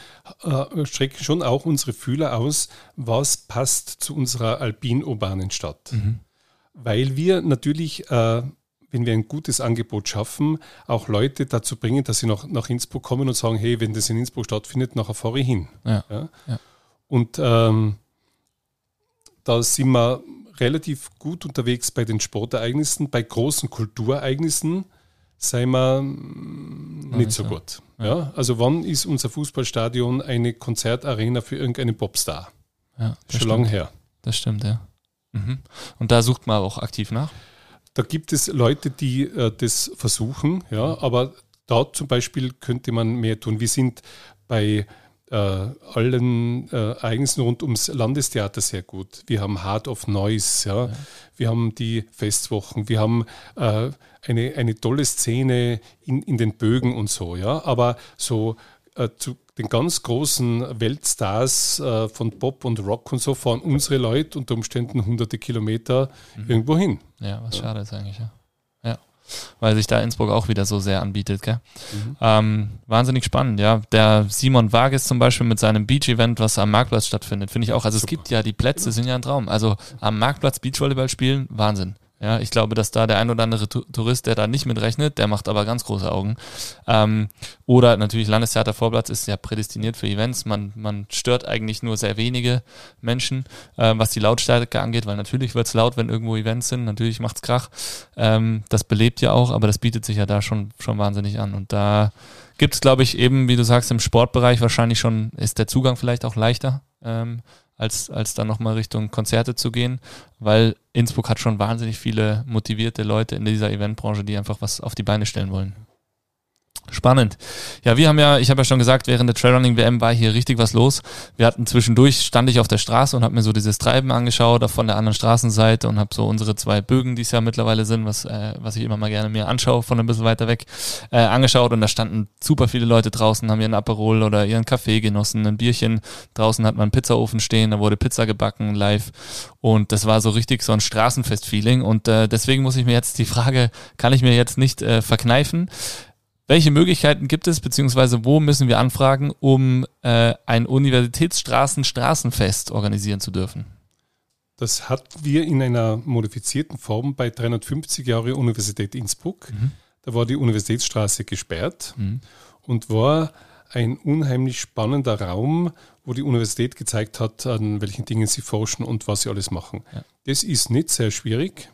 äh, strecken schon auch unsere Fühler aus, was passt zu unserer alpin-urbanen Stadt. Mhm. Weil wir natürlich, äh, wenn wir ein gutes Angebot schaffen, auch Leute dazu bringen, dass sie nach, nach Innsbruck kommen und sagen, hey, wenn das in Innsbruck stattfindet, nachher fahre ich hin. Ja. ja? ja. Und ähm, da sind wir relativ gut unterwegs bei den Sportereignissen, bei großen Kulturereignissen seien wir nicht so gut. Ja. ja. Also wann ist unser Fußballstadion eine Konzertarena für irgendeinen Popstar? Ja, Schon lange her. Das stimmt, ja. Mhm. Und da sucht man auch aktiv nach? Da gibt es Leute, die äh, das versuchen, ja, aber da zum Beispiel könnte man mehr tun. Wir sind bei äh, allen äh, Ereignissen rund ums Landestheater sehr gut. Wir haben Heart of Noise, ja. ja. wir haben die Festwochen, wir haben äh, eine, eine tolle Szene in, in den Bögen und so, ja. Aber so äh, zu den ganz großen Weltstars äh, von Pop und Rock und so fahren unsere Leute unter Umständen hunderte Kilometer mhm. irgendwo hin. Ja, was schade ist eigentlich, ja. Weil sich da Innsbruck auch wieder so sehr anbietet, gell? Mhm. Ähm, wahnsinnig spannend, ja. Der Simon Wages zum Beispiel mit seinem Beach-Event, was am Marktplatz stattfindet, finde ich auch. Also Super. es gibt ja die Plätze, sind ja ein Traum. Also am Marktplatz Beachvolleyball spielen, Wahnsinn. Ja, ich glaube, dass da der ein oder andere Tourist, der da nicht mitrechnet, der macht aber ganz große Augen. Ähm, oder natürlich Landestheater Vorplatz ist ja prädestiniert für Events. Man, man stört eigentlich nur sehr wenige Menschen, äh, was die Lautstärke angeht, weil natürlich wird es laut, wenn irgendwo Events sind. Natürlich macht's Krach. Ähm, das belebt ja auch, aber das bietet sich ja da schon, schon wahnsinnig an. Und da gibt es, glaube ich, eben, wie du sagst, im Sportbereich wahrscheinlich schon, ist der Zugang vielleicht auch leichter. Ähm, als, als dann nochmal Richtung Konzerte zu gehen, weil Innsbruck hat schon wahnsinnig viele motivierte Leute in dieser Eventbranche, die einfach was auf die Beine stellen wollen. Spannend. Ja, wir haben ja, ich habe ja schon gesagt, während der Trailrunning WM war hier richtig was los. Wir hatten zwischendurch, stand ich auf der Straße und habe mir so dieses Treiben angeschaut, von der anderen Straßenseite und habe so unsere zwei Bögen, die es ja mittlerweile sind, was, äh, was ich immer mal gerne mir anschaue, von ein bisschen weiter weg, äh, angeschaut und da standen super viele Leute draußen, haben ihren Aperol oder ihren Kaffee genossen, ein Bierchen. Draußen hat man einen Pizzaofen stehen, da wurde Pizza gebacken live und das war so richtig so ein Straßenfest-Feeling und äh, deswegen muss ich mir jetzt die Frage, kann ich mir jetzt nicht äh, verkneifen, welche Möglichkeiten gibt es, beziehungsweise wo müssen wir anfragen, um äh, ein Universitätsstraßen-Straßenfest organisieren zu dürfen? Das hatten wir in einer modifizierten Form bei 350 Jahre Universität Innsbruck. Mhm. Da war die Universitätsstraße gesperrt mhm. und war ein unheimlich spannender Raum, wo die Universität gezeigt hat, an welchen Dingen sie forschen und was sie alles machen. Ja. Das ist nicht sehr schwierig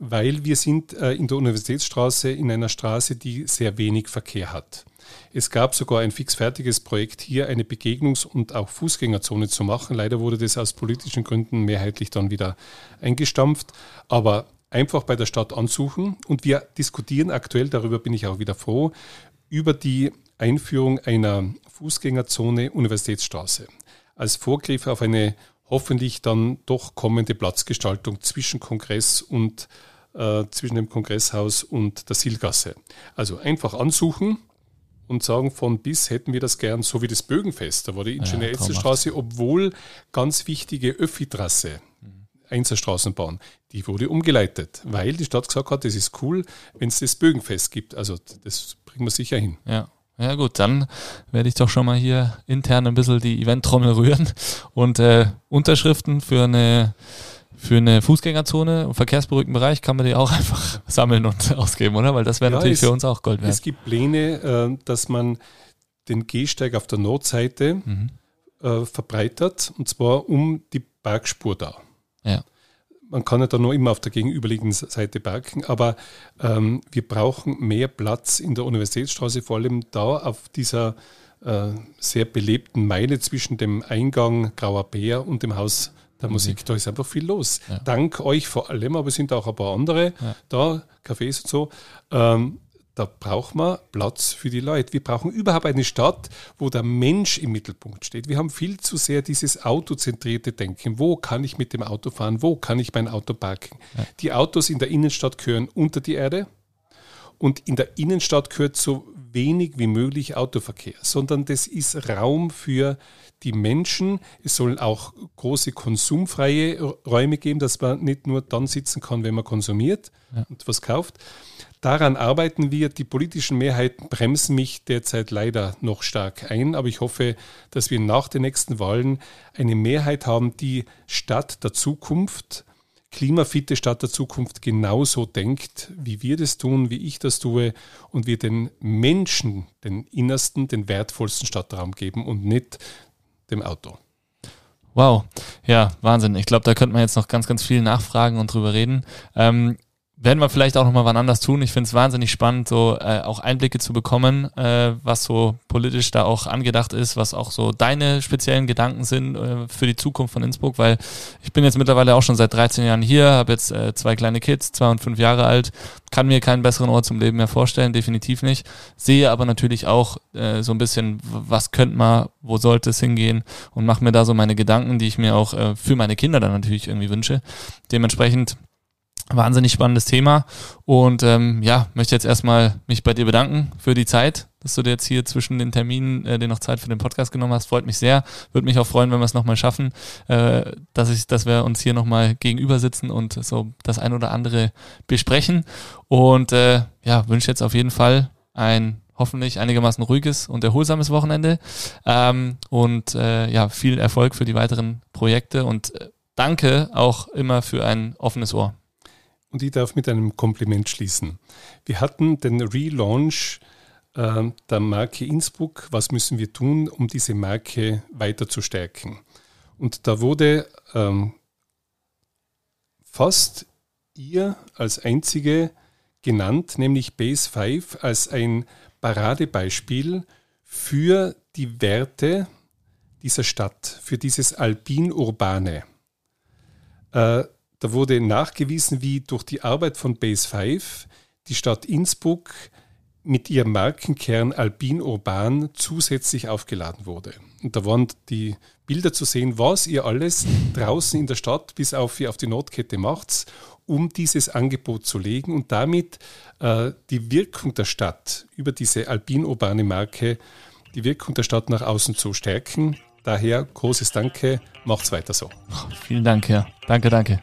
weil wir sind äh, in der Universitätsstraße in einer Straße, die sehr wenig Verkehr hat. Es gab sogar ein fixfertiges Projekt hier, eine Begegnungs- und auch Fußgängerzone zu machen. Leider wurde das aus politischen Gründen mehrheitlich dann wieder eingestampft. Aber einfach bei der Stadt ansuchen. Und wir diskutieren aktuell, darüber bin ich auch wieder froh, über die Einführung einer Fußgängerzone Universitätsstraße als Vorgriff auf eine hoffentlich dann doch kommende Platzgestaltung zwischen Kongress und äh, zwischen dem Kongresshaus und der Silgasse. Also einfach ansuchen und sagen, von bis hätten wir das gern, so wie das Bögenfest. Da war die Ingenieur-Etzel-Straße, obwohl ganz wichtige Öffi-Trasse, mhm. Einzelstraßenbahn, die wurde umgeleitet, weil die Stadt gesagt hat, das ist cool, wenn es das Bögenfest gibt. Also das bringen wir sicher hin. Ja. Ja gut, dann werde ich doch schon mal hier intern ein bisschen die Eventtrommel rühren und äh, Unterschriften für eine für eine Fußgängerzone im verkehrsberuhigten Bereich kann man die auch einfach sammeln und ausgeben, oder? Weil das wäre ja, natürlich es, für uns auch Gold wert. Es gibt Pläne, äh, dass man den Gehsteig auf der Nordseite mhm. äh, verbreitert und zwar um die Bergspur da. Ja man kann ja da noch immer auf der gegenüberliegenden Seite parken, aber ähm, wir brauchen mehr Platz in der Universitätsstraße, vor allem da auf dieser äh, sehr belebten Meile zwischen dem Eingang Grauer Bär und dem Haus der mhm. Musik. Da ist einfach viel los. Ja. Dank euch vor allem, aber es sind auch ein paar andere ja. da, Cafés und so. Ähm, da braucht man Platz für die Leute. Wir brauchen überhaupt eine Stadt, wo der Mensch im Mittelpunkt steht. Wir haben viel zu sehr dieses autozentrierte Denken. Wo kann ich mit dem Auto fahren? Wo kann ich mein Auto parken? Ja. Die Autos in der Innenstadt gehören unter die Erde und in der Innenstadt gehört so wenig wie möglich Autoverkehr, sondern das ist Raum für die Menschen. Es sollen auch große konsumfreie Räume geben, dass man nicht nur dann sitzen kann, wenn man konsumiert ja. und was kauft. Daran arbeiten wir. Die politischen Mehrheiten bremsen mich derzeit leider noch stark ein, aber ich hoffe, dass wir nach den nächsten Wahlen eine Mehrheit haben, die Stadt der Zukunft klimafitte Stadt der Zukunft genauso denkt, wie wir das tun, wie ich das tue und wir den Menschen den innersten, den wertvollsten Stadtraum geben und nicht dem Auto. Wow, ja, Wahnsinn. Ich glaube, da könnte man jetzt noch ganz, ganz viel nachfragen und drüber reden. Ähm, werden wir vielleicht auch nochmal wann anders tun. Ich finde es wahnsinnig spannend, so äh, auch Einblicke zu bekommen, äh, was so politisch da auch angedacht ist, was auch so deine speziellen Gedanken sind äh, für die Zukunft von Innsbruck, weil ich bin jetzt mittlerweile auch schon seit 13 Jahren hier, habe jetzt äh, zwei kleine Kids, zwei und fünf Jahre alt, kann mir keinen besseren Ort zum Leben mehr vorstellen, definitiv nicht. Sehe aber natürlich auch äh, so ein bisschen, was könnte man, wo sollte es hingehen und mache mir da so meine Gedanken, die ich mir auch äh, für meine Kinder dann natürlich irgendwie wünsche. Dementsprechend Wahnsinnig spannendes Thema. Und ähm, ja, möchte jetzt erstmal mich bei dir bedanken für die Zeit, dass du dir jetzt hier zwischen den Terminen äh, dir noch Zeit für den Podcast genommen hast. Freut mich sehr. Würde mich auch freuen, wenn wir es nochmal schaffen, äh, dass, ich, dass wir uns hier nochmal gegenüber sitzen und so das ein oder andere besprechen. Und äh, ja, wünsche jetzt auf jeden Fall ein hoffentlich einigermaßen ruhiges und erholsames Wochenende. Ähm, und äh, ja, viel Erfolg für die weiteren Projekte und äh, danke auch immer für ein offenes Ohr. Und ich darf mit einem Kompliment schließen. Wir hatten den Relaunch äh, der Marke Innsbruck. Was müssen wir tun, um diese Marke weiter zu stärken? Und da wurde ähm, fast ihr als einzige genannt, nämlich Base 5 als ein Paradebeispiel für die Werte dieser Stadt, für dieses Alpin-Urbane. Äh, da wurde nachgewiesen, wie durch die Arbeit von Base 5 die Stadt Innsbruck mit ihrem Markenkern Alpin Urban zusätzlich aufgeladen wurde. Und da waren die Bilder zu sehen, was ihr alles draußen in der Stadt bis auf, auf die Nordkette macht, um dieses Angebot zu legen und damit äh, die Wirkung der Stadt über diese alpin-urbane Marke, die Wirkung der Stadt nach außen zu stärken. Daher großes Danke, macht's weiter so. Vielen Dank, ja. Danke, danke.